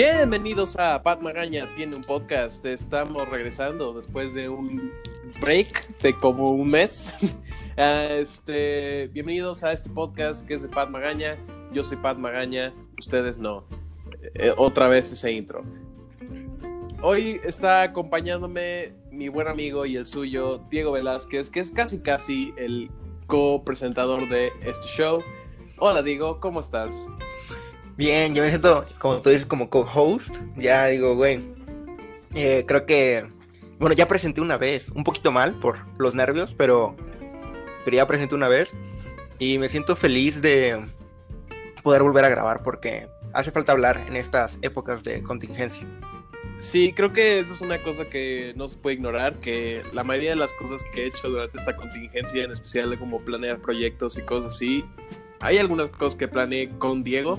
Bienvenidos a Pat Magaña, tiene un podcast. Estamos regresando después de un break de como un mes. Ah, este, bienvenidos a este podcast que es de Pat Magaña. Yo soy Pat Magaña, ustedes no. Eh, otra vez ese intro. Hoy está acompañándome mi buen amigo y el suyo, Diego Velázquez, que es casi casi el co-presentador de este show. Hola Diego, ¿cómo estás? Bien, yo me siento, como tú dices, como co-host. Ya digo, güey. Eh, creo que. Bueno, ya presenté una vez, un poquito mal por los nervios, pero. Pero ya presenté una vez. Y me siento feliz de poder volver a grabar porque hace falta hablar en estas épocas de contingencia. Sí, creo que eso es una cosa que no se puede ignorar, que la mayoría de las cosas que he hecho durante esta contingencia, en especial como planear proyectos y cosas así, hay algunas cosas que planeé con Diego,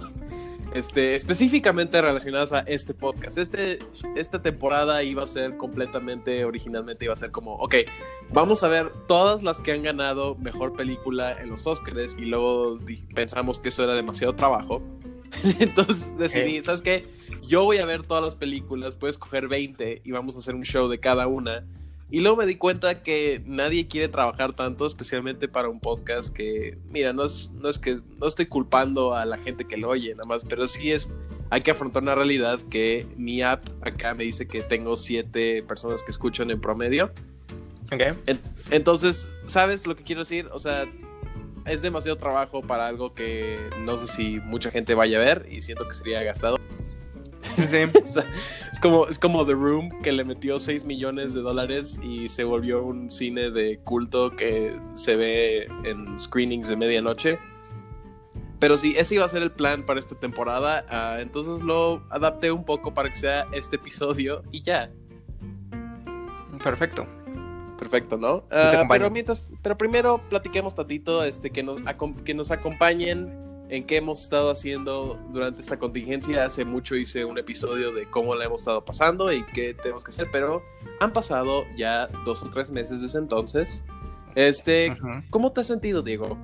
este, específicamente relacionadas a este podcast. Este, esta temporada iba a ser completamente, originalmente iba a ser como, ok, vamos a ver todas las que han ganado mejor película en los Oscars y luego pensamos que eso era demasiado trabajo. Entonces decidí, ¿sabes qué? Yo voy a ver todas las películas, puedes coger 20 y vamos a hacer un show de cada una. Y luego me di cuenta que nadie quiere trabajar tanto, especialmente para un podcast que, mira, no es, no es que no estoy culpando a la gente que lo oye, nada más, pero sí es, hay que afrontar una realidad que mi app acá me dice que tengo siete personas que escuchan en promedio. Ok. entonces, ¿sabes lo que quiero decir? O sea, es demasiado trabajo para algo que no sé si mucha gente vaya a ver y siento que sería gastado. es, como, es como The Room que le metió 6 millones de dólares y se volvió un cine de culto que se ve en screenings de medianoche. Pero sí, ese iba a ser el plan para esta temporada. Ah, entonces lo adapté un poco para que sea este episodio y ya. Perfecto. Perfecto, ¿no? Uh, pero mientras, pero primero platiquemos tantito, este, que nos, que nos acompañen en qué hemos estado haciendo durante esta contingencia. Hace mucho hice un episodio de cómo la hemos estado pasando y qué tenemos que hacer, pero han pasado ya dos o tres meses desde entonces. Este, ¿cómo te has sentido, Diego?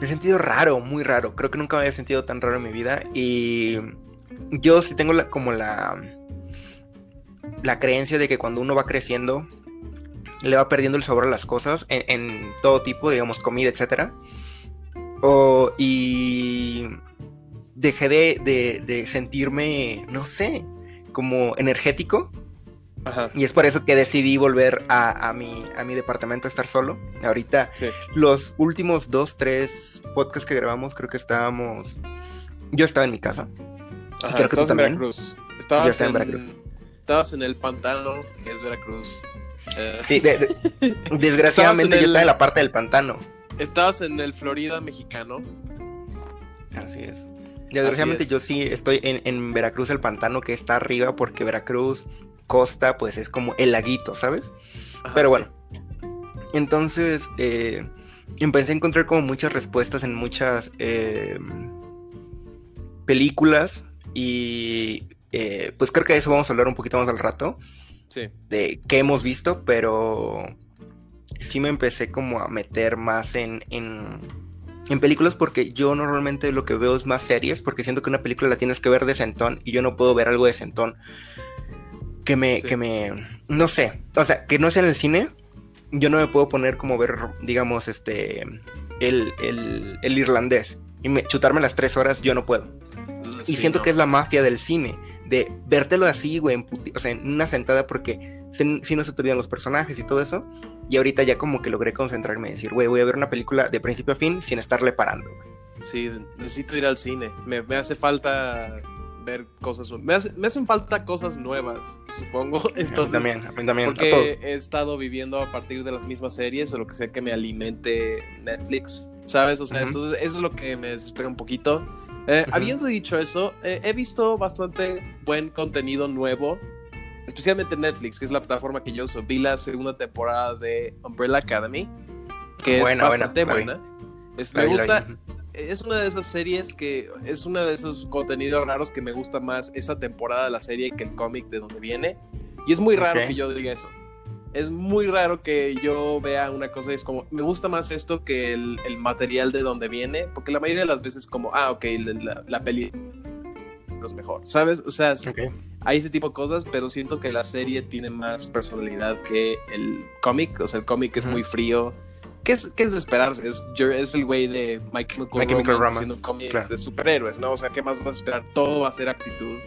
Me he sentido raro, muy raro. Creo que nunca me había sentido tan raro en mi vida. Y yo sí tengo la, como la, la creencia de que cuando uno va creciendo, le va perdiendo el sabor a las cosas en, en todo tipo, digamos, comida, etcétera y dejé de, sentirme, no sé, como energético. Y es por eso que decidí volver a, mi, a mi departamento a estar solo. Ahorita, los últimos dos, tres podcasts que grabamos, creo que estábamos. Yo estaba en mi casa. creo que tú también. En Veracruz. Estabas en, Veracruz. Estabas en el pantano, que es Veracruz. Eh, sí, desgraciadamente yo estaba en la parte del pantano. Estabas en el Florida mexicano. Así es. Desgraciadamente yo sí estoy en, Veracruz, el pantano que está arriba, porque Veracruz, costa, pues es como el laguito, ¿sabes? Pero bueno. Entonces, eh, empecé a encontrar como muchas respuestas en muchas eh, películas y eh, pues creo que de eso vamos a hablar un poquito más al rato. Sí. De qué hemos visto, pero sí me empecé como a meter más en, en, películas porque yo normalmente lo que veo es más series porque siento que una película la tienes que ver de sentón y yo no puedo ver algo de sentón que me, que me, no sé, o sea, que no sea en el cine, yo no me puedo poner como ver, digamos, este, el, el, irlandés y me, chutarme las tres horas, yo no puedo. y siento que es la mafia del cine, de vértelo así, güey, en o sea, en una sentada porque si, no se te olvidan los personajes y todo eso. Y ahorita ya como que logré concentrarme y decir, güey, voy a ver una película de principio a fin sin estarle parando. Sí, necesito ir al cine. Me, hace falta ver cosas me, me hacen falta cosas nuevas supongo entonces también, también, porque he estado viviendo a partir de las mismas series o lo que sea que me alimente Netflix sabes o sea entonces eso es lo que me desespera un poquito eh, habiendo dicho eso eh, he visto bastante buen contenido nuevo especialmente Netflix, que es la plataforma que yo uso. Vi la segunda temporada de Umbrella Academy, que es bastante buena. Es, me gusta, es una de esas series que es uno de esos contenidos raros que me gusta más esa temporada de la serie que el cómic de donde viene. Y es muy raro que yo diga eso. Es muy raro que yo vea una cosa y es como, me gusta más esto que el, material de donde viene, porque la mayoría de las veces como, ah, ok, la, la peli es mejor, ¿sabes? O sea, hay ese tipo de cosas, pero siento que la serie tiene más personalidad que el cómic. O sea, el cómic es muy frío. ¿Qué es, qué es de esperarse? Es, el güey de My Chemical, My Chemical Romance haciendo cómic claro. de superhéroes, ¿no? O sea, ¿qué más vas a esperar? Todo va a ser actitud.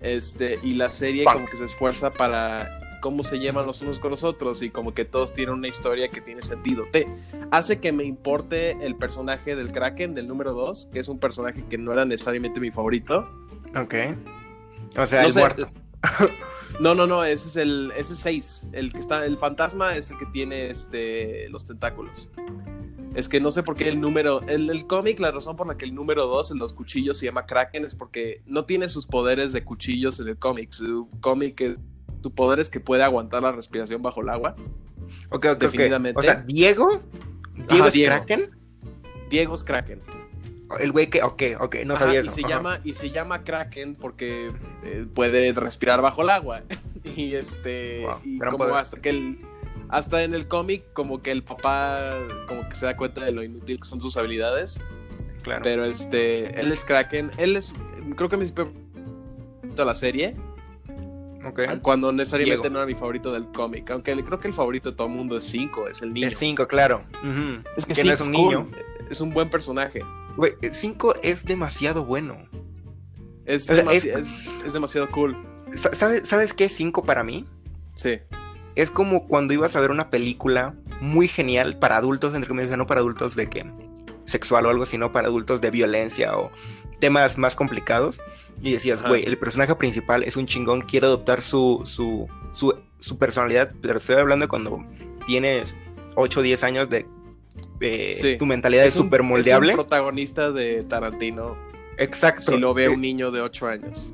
Este, y la serie Punk. como que se esfuerza para cómo se llevan los unos con los otros y como que todos tienen una historia que tiene sentido. Te hace que me importe el personaje del Kraken, del número 2, que es un personaje que no era necesariamente mi favorito. Ok. O sea, No el sé, muerto. No, no, no, ese es el ese es 6. El que está el fantasma es el que tiene este los tentáculos. Es que no sé por qué el número el, el cómic, la razón por la que el número 2 en los cuchillos se llama Kraken es porque no tiene sus poderes de cuchillos en el cómic. Su cómic es- su poder es que puede aguantar la respiración bajo el agua. Ok, ok, definitivamente. O sea, Diego. Diego Ajá, es Diego. Kraken. Diego es Kraken. El güey que. Ok, ok, no Ajá, sabía y eso. se Ajá. llama y se llama Kraken porque eh, puede respirar bajo el agua y este Wow, y como poder. hasta que el hasta en el cómic como que el papá como que se da cuenta de lo inútil que son sus habilidades Claro. pero este él es Kraken él es creo que favorito de la serie Ok. cuando necesariamente Diego. no era mi favorito del cómic aunque creo que el favorito de todo el mundo es 5 es el niño Es 5, claro. Es que que no Cinco es un cool, niño. es un buen personaje Güey, 5 es demasiado bueno. es, O sea, demasi- es- es- es demasiado cool Sa- ¿Sabes, ¿Sabes qué es 5 para mí? sí Es como cuando ibas a ver una película muy genial para adultos, entre comillas, no para adultos de que sexual o algo, sino para adultos de violencia o temas más complicados. Y decías, güey, el personaje principal es un chingón, quiere adoptar su, su, su, su personalidad, pero estoy hablando de cuando tienes 8 o 10 años de... eh, Sí. Tu mentalidad es súper moldeable. Es un protagonista de Tarantino. Exacto. Si lo ve Eh, un niño de 8 años.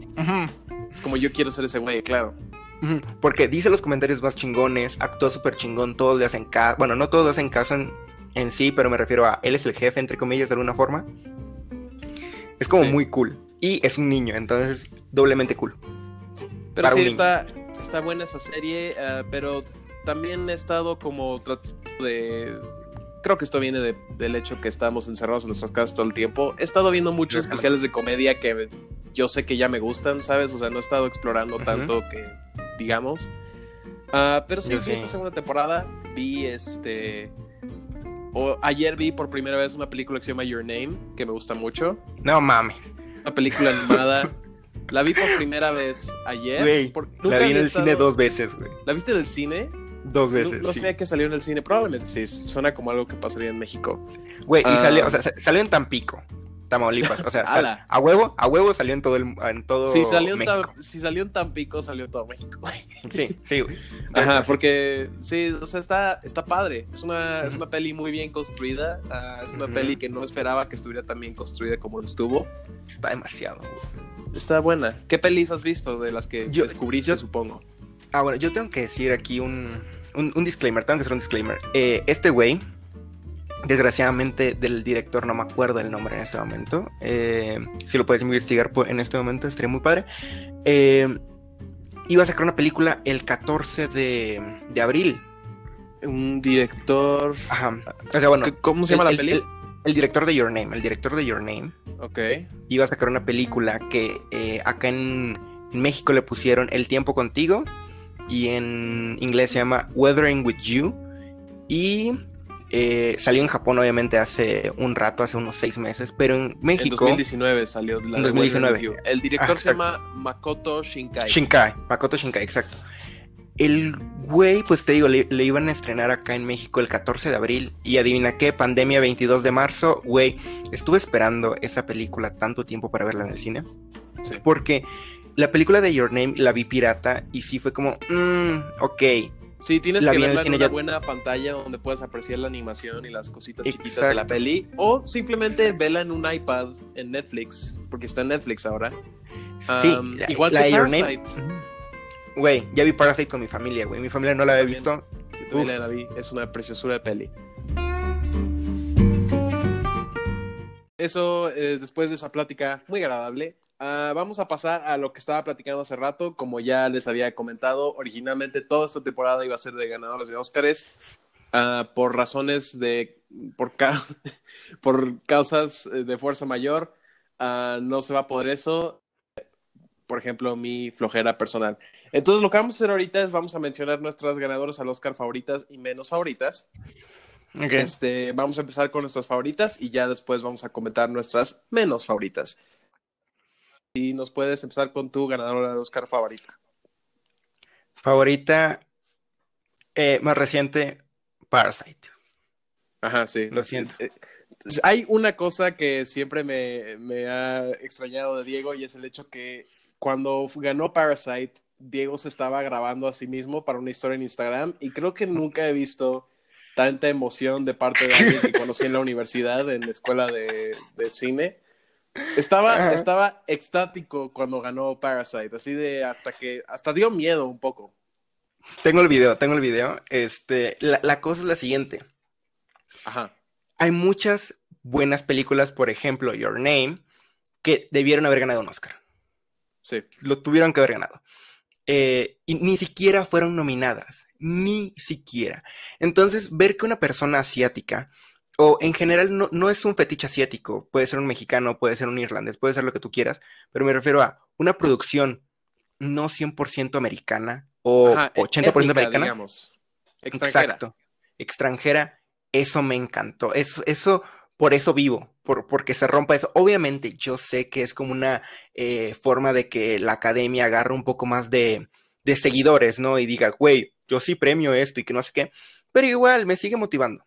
Es como yo quiero ser ese güey, claro. Porque dice los comentarios más chingones, actúa súper chingón, todos le hacen caso. Bueno, no todos le hacen caso en, en sí, pero me refiero a él es el jefe, entre comillas, de alguna forma. Es como Sí. muy cool. Y es un niño, entonces doblemente cool. Pero sí, está, está buena esa serie, eh, pero también he estado como tratando de... Creo que esto viene de- del hecho que estamos encerrados en nuestras casas todo el tiempo. He estado viendo muchos especiales de comedia que yo sé que ya me gustan, ¿sabes? O sea, no he estado explorando tanto que, digamos. Ah, pero sí, vi esta segunda temporada. Vi este... o- ayer vi por primera vez una película que se llama Your Name, que me gusta mucho. No mames. Una película animada. La vi por primera vez ayer. Güey, La vi en el cine dos veces, güey. ¿La viste en el cine? Dos No, veces. no sí. sabía que salió en el cine. Probablemente sí. Suena como algo que pasaría en México. Güey, y Ah. salió, o sea, sa- salió en Tampico, Tamaulipas. O sea, sal- a huevo, a huevo salió en todo el en todo Si salió, en México. Si salió en Tampico, salió en todo México. Sí, sí, güey. Ajá, porque sí, o sea, está, está padre. Es una, es una peli muy bien construida. ah, es una peli que no esperaba que estuviera tan bien construida como lo estuvo. Está demasiado, güey. Está buena. ¿Qué pelis has visto de las que Yo- descubriste, yo- supongo? Ah, bueno, yo tengo que decir aquí un, un, un disclaimer, tengo que hacer un disclaimer. Eh, este güey, desgraciadamente del director no me acuerdo el nombre en este momento. Eh, si lo puedes investigar po- en este momento, estaría muy padre. Eh, iba a sacar una película el 14 de, de abril. Un director. Ajá. O sea, bueno. ¿Qué- ¿Cómo se llama el- la el- el director de Your Name, el director de Your Name Ok. iba a sacar una película que eh, acá en, en México le pusieron El tiempo contigo y en inglés se llama Weathering with You y eh, salió en Japón obviamente hace un rato, hace unos seis meses, pero en En México 2019 salió la En de 2019. Weather Review. El director Ah, se llama Makoto Shinkai. Shinkai, Makoto Shinkai, exacto. El güey, pues te digo, le, le iban a estrenar acá en México el 14 de abril y adivina qué, pandemia 22 de marzo, güey, estuve esperando esa película tanto tiempo para verla en el cine. Sí. Porque la película de Your Name la vi pirata y sí fue como, mmm, ok, Sí, tienes La que verla en una ya- buena pantalla donde puedas apreciar la animación y las cositas chiquitas de la peli. O simplemente vela en un iPad en Netflix, porque está en Netflix ahora. sí, Um, la, igual la que. Parasite. Güey, ya vi Parasite con mi familia, güey. Mi familia no la había También. visto. Yo también la vi, es una preciosura de peli. Eso, eh, después de esa plática muy agradable, ah, vamos a pasar a lo que estaba platicando hace rato. Como ya les había comentado, originalmente toda esta temporada iba a ser de ganadores de Óscares. ah, por razones de. por, ca- por causas eh, de fuerza mayor, ah, no se va a poder eso. por ejemplo, mi flojera personal. Entonces, lo que vamos a hacer ahorita es vamos a mencionar nuestras ganadoras al Oscar favoritas y menos favoritas. Okay. Este, vamos a empezar con nuestras favoritas y ya después vamos a comentar nuestras menos favoritas. Y nos puedes empezar con tu ganadora del Oscar favorita. Favorita eh, más reciente, Parasite. Ajá, sí. Lo siento. Eh, hay una cosa que siempre me, me, ha extrañado de Diego y es el hecho que cuando ganó Parasite, Diego se estaba grabando a sí mismo para una historia en Instagram y creo que nunca he visto tanta emoción de parte de alguien que conocí en la universidad, en la escuela de, de cine. Estaba, estaba extático cuando ganó Parasite, así de hasta que, hasta dio miedo un poco. Tengo el video, tengo el video. Este, la, la cosa es la siguiente. Ajá. Hay muchas buenas películas, por ejemplo, Your Name, que debieron haber ganado un Oscar. Sí. Lo tuvieron que haber ganado. Eh, y ni siquiera fueron nominadas, ni siquiera. Entonces, ver que una persona asiática, o en general no, no, es un fetiche asiático, puede ser un mexicano, puede ser un irlandés, puede ser lo que tú quieras, pero me refiero a una producción no 100% americana o Ajá, 80% étnica, americana. Digamos. Extranjera. Exacto. Extranjera, eso me encantó. Eso, eso por eso vivo, por, porque se rompa eso. Obviamente yo sé que es como una eh, forma de que la academia agarre un poco más de, de seguidores, ¿no? Y diga, güey, yo sí premio esto y que no sé qué, pero igual me sigue motivando.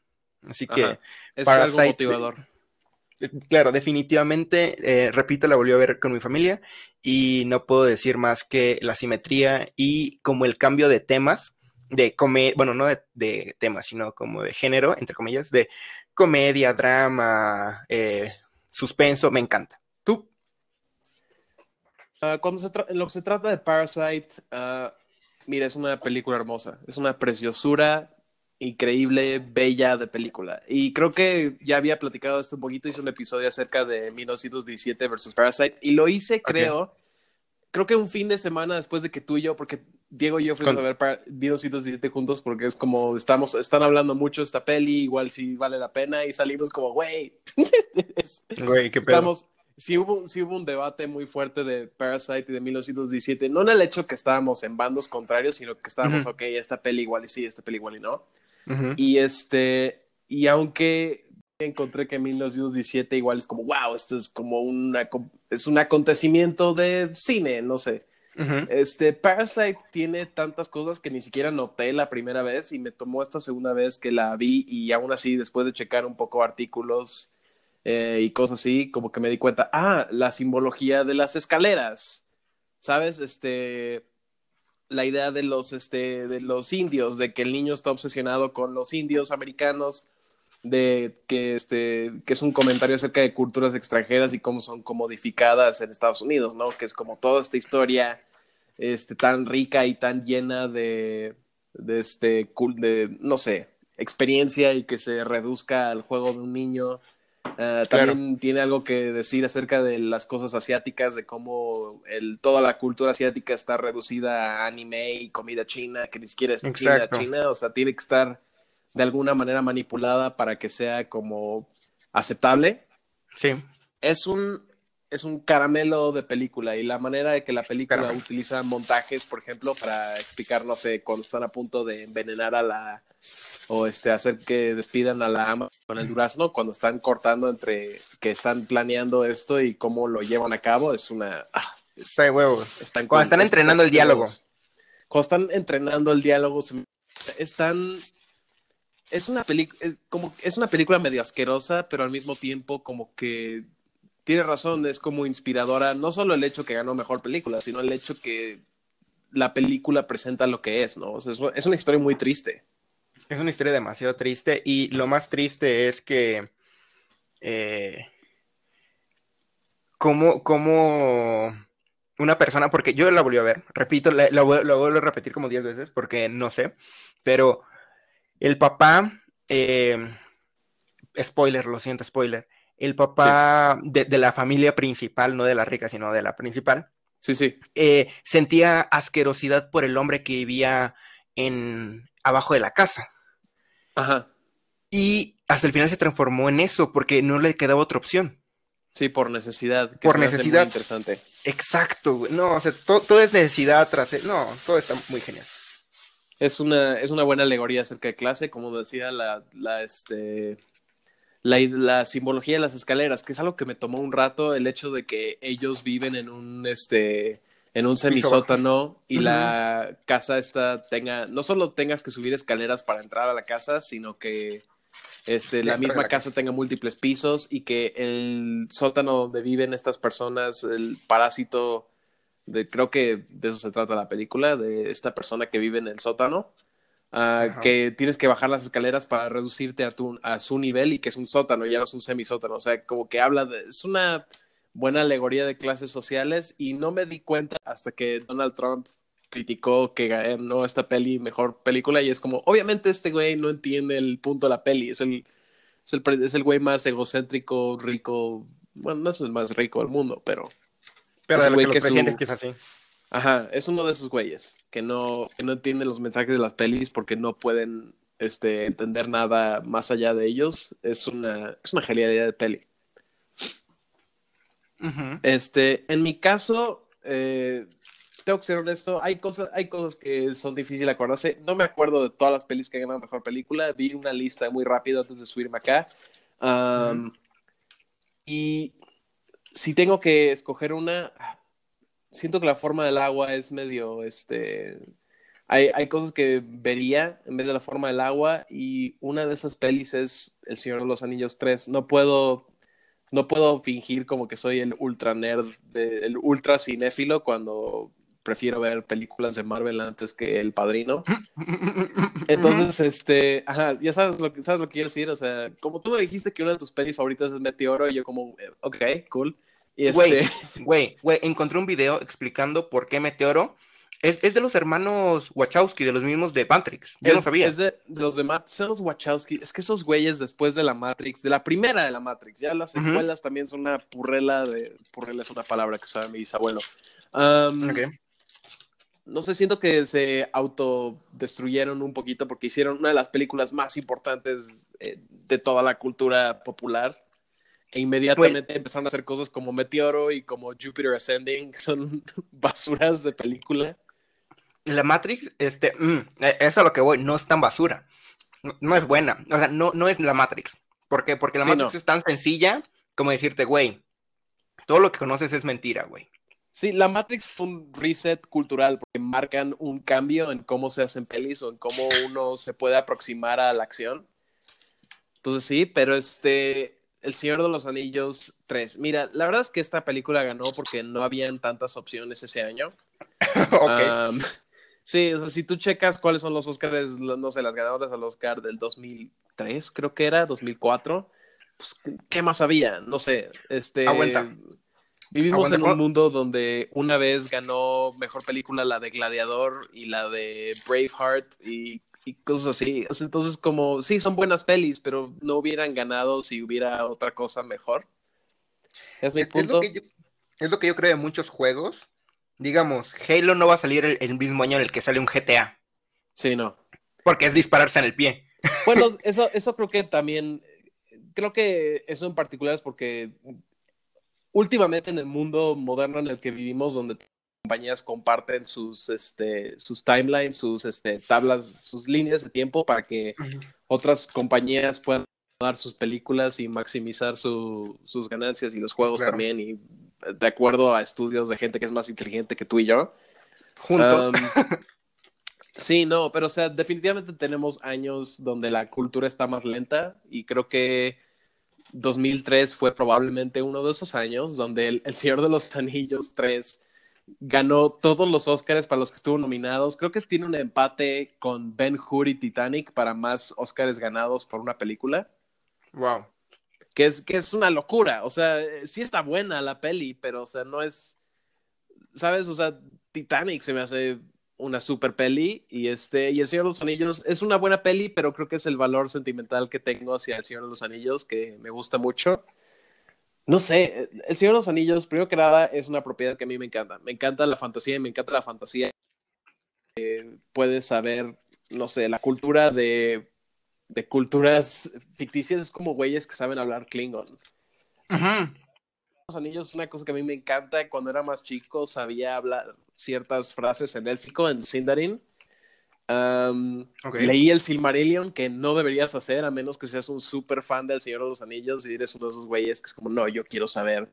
Así que... Es algo motivador. Claro, definitivamente, eh, repito, la volví a ver con mi familia y no puedo decir más que la simetría y como el cambio de temas, de comedia, bueno, no de, de, temas, sino como de género, entre comillas, de comedia, drama, eh, suspenso, me encanta. ¿Tú? Uh, cuando se lo que se trata de Parasite, uh, mira, es una película hermosa, es una preciosura increíble, bella de película. Y creo que ya había platicado esto un poquito, hice un episodio acerca de 1917 versus Parasite, y lo hice, creo, okay. creo que un fin de semana después de que tú y yo, porque Diego y yo fuimos Con... a ver para 1917 juntos, porque es como, estamos, están hablando mucho de esta peli, igual si vale la pena, y salimos como, güey, güey, qué pedo. Estamos, sí hubo, sí hubo un debate muy fuerte de Parasite y de 1917, no en el hecho que estábamos en bandos contrarios, sino que estábamos, uh -huh. ok, esta peli igual y sí, esta peli igual y no. Uh -huh. Y este, y aunque encontré que 1917 igual es como, wow, esto es como una, es un acontecimiento de cine, no sé. Uh -huh. Este, Parasite tiene tantas cosas que ni siquiera noté la primera vez y me tomó esta segunda vez que la vi y aún así después de checar un poco artículos eh, y cosas así, como que me di cuenta, ah, la simbología de las escaleras, ¿sabes? Este, la idea de los, este, de los indios, de que el niño está obsesionado con los indios americanos, de que, este, que es un comentario acerca de culturas extranjeras y cómo son comodificadas en Estados Unidos, ¿no? Que es como toda esta historia este, tan rica y tan llena de, de, este, de, no sé, experiencia y que se reduzca al juego de un niño. Uh, también claro. tiene algo que decir acerca de las cosas asiáticas, de cómo el, toda la cultura asiática está reducida a anime y comida china, que ni siquiera es comida china, o sea, tiene que estar de alguna manera manipulada para que sea como aceptable. Sí. Es un, es un caramelo de película y la manera de que la película caramelo. utiliza montajes, por ejemplo, para explicar, no sé, cuando están a punto de envenenar a la o este hacer que despidan a la ama con el durazno cuando están cortando entre que están planeando esto y cómo lo llevan a cabo es una ah, es, sí, huevo. Están cuando están entrenando el diálogo. cuando están entrenando el diálogo están es una película es como es una película medio asquerosa pero al mismo tiempo como que tiene razón es como inspiradora no solo el hecho que ganó mejor película sino el hecho que la película presenta lo que es no o sea, es una historia muy triste es una historia demasiado triste y lo más triste es que eh, como, como una persona, porque yo la volví a ver, repito, la, la, la vuelvo a repetir como 10 veces porque no sé, pero el papá, eh, spoiler, lo siento, spoiler, el papá sí. de, de, la familia principal, no de la rica, sino de la principal, sí, sí. Eh, sentía asquerosidad por el hombre que vivía en abajo de la casa. Ajá. Y hasta el final se transformó en eso porque no le quedaba otra opción. Sí, por necesidad. Que por necesidad. Muy interesante. Exacto, güey. No, o sea, todo, es necesidad tras. E, no, todo está muy genial. Es una, es una buena alegoría acerca de clase, como decía la, la, este, la, la, simbología de las escaleras, que es algo que me tomó un rato, el hecho de que ellos viven en un, este, en un semisótano y la casa esta tenga, no solo tengas que subir escaleras para entrar a la casa, sino que este, la misma casa tenga múltiples pisos y que el sótano donde viven estas personas, el parásito, de, creo que de eso se trata la película, de esta persona que vive en el sótano, ah, que tienes que bajar las escaleras para reducirte a, tu, a su nivel y que es un sótano, ya no es un semisótano, o sea, como que habla de, es una buena alegoría de clases sociales y no me di cuenta hasta que Donald Trump criticó que ganó esta peli mejor película y es como, obviamente este güey no entiende el punto de la peli, es el, es el, es el güey más egocéntrico, rico, bueno, no es el más rico del mundo, pero... Pero es el güey que, que es así. Ajá, es uno de esos güeyes que no, que no entiende los mensajes de las pelis porque no pueden este, entender nada más allá de ellos. Es una, es una genialidad de peli. Este, en mi caso, eh, tengo que ser honesto, hay cosas, hay cosas que son difíciles de acordarse. No me acuerdo de todas las pelis que ganan mejor película. Vi una lista muy rápida antes de subirme acá. Y si tengo que escoger una, siento que la forma del agua es medio, este, hay, hay, cosas que vería en vez de la forma del agua y una de esas pelis es El Señor de los Anillos 3. No puedo, no puedo fingir como que soy el ultra nerd, el ultra cinéfilo cuando prefiero ver películas de Marvel antes que El Padrino. Entonces, este, ajá, ya sabes lo que sabes lo que quiero decir, o sea, como tú me dijiste que una de tus pelis favoritas es Meteoro y yo como, eh, ok, cool. Güey, este... güey, güey, encontré un video explicando por qué Meteoro es, es, de los hermanos Wachowski, de los mismos de Matrix. Yo no sabía. Es de, los de Matrix, son los Wachowski. Es que esos güeyes después de la Matrix, de la primera de la Matrix, ya las secuelas también son una purrela de. Purrela es una palabra que sabe mi bisabuelo. Um, no sé, siento que se autodestruyeron un poquito porque hicieron una de las películas más importantes eh, de toda la cultura popular. E inmediatamente empezaron a hacer cosas como Meteoro y como Jupiter Ascending, son basuras de película. La Matrix, este, mm, e, es a lo que voy, no es tan basura. No, es buena. O sea, no, no es la Matrix. ¿Por qué? Porque la Matrix es tan sencilla como decirte, güey, todo lo que conoces es mentira, güey. Sí, la Matrix es un reset cultural porque marcan un cambio en cómo se hacen pelis o en cómo uno se puede aproximar a la acción. Entonces sí, pero este, El Señor de los Anillos 3. Mira, la verdad es que esta película ganó porque no habían tantas opciones ese año. sí, o sea, si tú checas cuáles son los Oscars, no sé, las ganadoras al Oscar del 2003, creo que era, 2004, pues, ¿qué más había? No sé, este... Vivimos en un mundo donde una vez ganó mejor película la de Gladiador y la de Braveheart y, cosas así. Entonces, como, sí, son buenas pelis, pero no hubieran ganado si hubiera otra cosa mejor. Es mi punto. Es lo, que yo, creo de muchos juegos. Digamos, Halo no va a salir el, mismo año en el que sale un GTA. Sí, no. Porque es dispararse en el pie. Bueno, eso, eso creo que también creo que eso en particular es porque últimamente en el mundo moderno en el que vivimos, donde compañías comparten sus, este, sus timelines, sus este, tablas, sus líneas de tiempo para que otras compañías puedan dar sus películas y maximizar sus ganancias y los juegos también y de acuerdo a estudios de gente que es más inteligente que tú y yo. Juntos. sí, no, pero o sea, definitivamente tenemos años donde la cultura está más lenta y creo que 2003 fue probablemente uno de esos años donde el, Señor de los Anillos 3 ganó todos los Oscars para los que estuvo nominados. Creo que tiene un empate con Ben Hur y Titanic para más Oscars ganados por una película. Wow. Que es, que es una locura. O sea, sí está buena la peli, pero, o sea, no es. ¿Sabes? O sea, Titanic se me hace una super peli y este y El Señor de los Anillos es una buena peli, pero creo que es el valor sentimental que tengo hacia El Señor de los Anillos que me gusta mucho. No sé, El Señor de los Anillos, primero que nada, es una propiedad que a mí me encanta. Me encanta la fantasía y me encanta la fantasía. puedes saber, no sé, la cultura de, de culturas ficticias es como güeyes que saben hablar Klingon. los Anillos es una cosa que a mí me encanta. Cuando era más chico sabía hablar ciertas frases en élfico, en Sindarin. Um, Okay. Leí el Silmarillion, que no deberías hacer a menos que seas un súper fan del Señor de los Anillos y eres uno de esos güeyes que es como, no, yo quiero saber.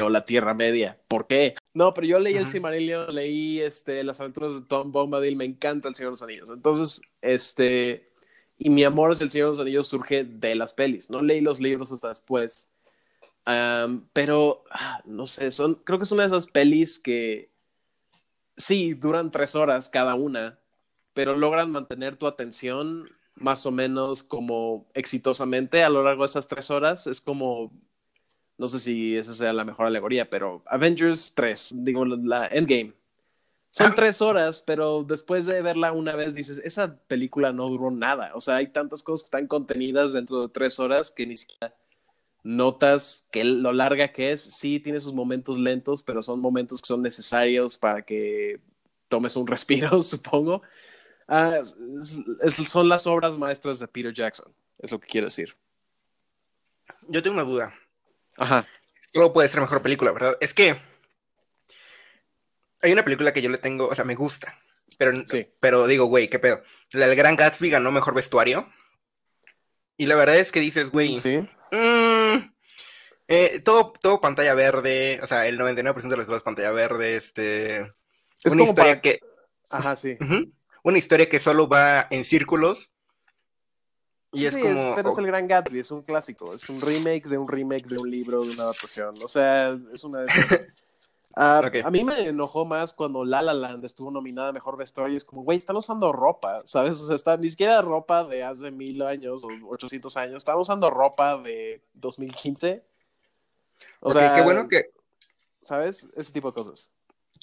O la Tierra Media. ¿Por qué? No, pero yo leí el Ajá. Silmarillion, leí este, las aventuras de Tom Bombadil, me encanta el Señor de los Anillos. Entonces, este, y mi amor hacia el Señor de los Anillos surge de las pelis. No leí los libros hasta después. Pero, ah, no sé, son, creo que es una de esas pelis que sí, duran tres horas cada una, pero logran mantener tu atención más o menos como exitosamente a lo largo de esas tres horas. Es como, no sé si esa sea la mejor alegoría, pero Avengers 3, digo, la Endgame. Son Ah. tres horas, pero después de verla una vez dices, esa película no duró nada. O sea, hay tantas cosas que están contenidas dentro de tres horas que ni siquiera notas que lo larga que es. Sí, tiene sus momentos lentos, pero son momentos que son necesarios para que tomes un respiro, supongo. Ah, es- es- son las obras maestras de Peter Jackson, es lo que quiero decir. Yo tengo una duda. Ajá. Solo puede ser mejor película, ¿verdad? Es que hay una película que yo le tengo, o sea, me gusta, pero, Sí. pero digo, güey, ¿qué pedo? La del Gran Gatsby ganó mejor vestuario. Y la verdad es que dices, güey, Sí. mm, eh, todo, todo pantalla verde, o sea, el 99% de las cosas pantalla verde, este, Es una historia para- que, Ajá, sí. una historia que solo va en círculos. Y es como, pero es el Gran Gatsby, es un clásico, es un remake de un remake de un libro, de una adaptación. O sea, es una. Ah. A mí me enojó más cuando La La Land estuvo nominada a mejor vestuario. Es como, güey, están usando ropa, ¿sabes? O sea, está, ni siquiera ropa de hace mil años o 800 años, están usando ropa de 2015. O sea, qué bueno que, ¿sabes? Ese tipo de cosas.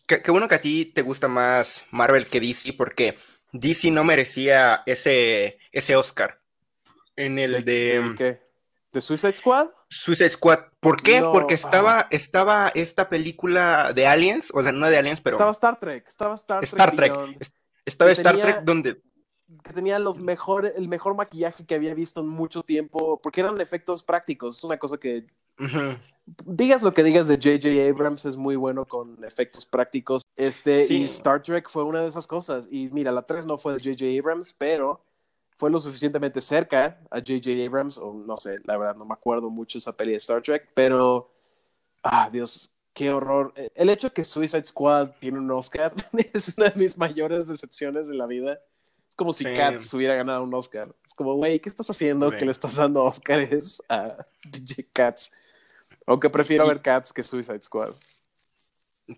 Qué, qué bueno que a ti te gusta más Marvel que DC, porque DC no merecía ese, ese Oscar en el de ¿Qué? ¿De Suicide Squad? Suicide Squad. ¿Por qué? No, porque estaba, estaba esta película de Aliens, o sea, no de Aliens, pero Estaba Star Trek, estaba Star, Star Trek. Beyond. Es- estaba Star tenía- Trek donde... que tenía los mejores, el mejor maquillaje que había visto en mucho tiempo, porque eran efectos prácticos. Es una cosa que, digas lo que digas de J.J. Abrams, es muy bueno con efectos prácticos. Este, Sí. y Star Trek fue una de esas cosas. Y mira, la 3 no fue de J.J. Abrams, pero fue lo suficientemente cerca a J.J. Abrams, o no sé, la verdad no me acuerdo mucho esa peli de Star Trek, pero, ah, Dios, qué horror. El hecho que Suicide Squad tiene un Oscar es una de mis mayores decepciones de la vida. Es como si Sí. Cats hubiera ganado un Oscar. Es como, güey, ¿qué estás haciendo que le estás dando Oscars a Cats? Aunque prefiero Y- ver Cats que Suicide Squad.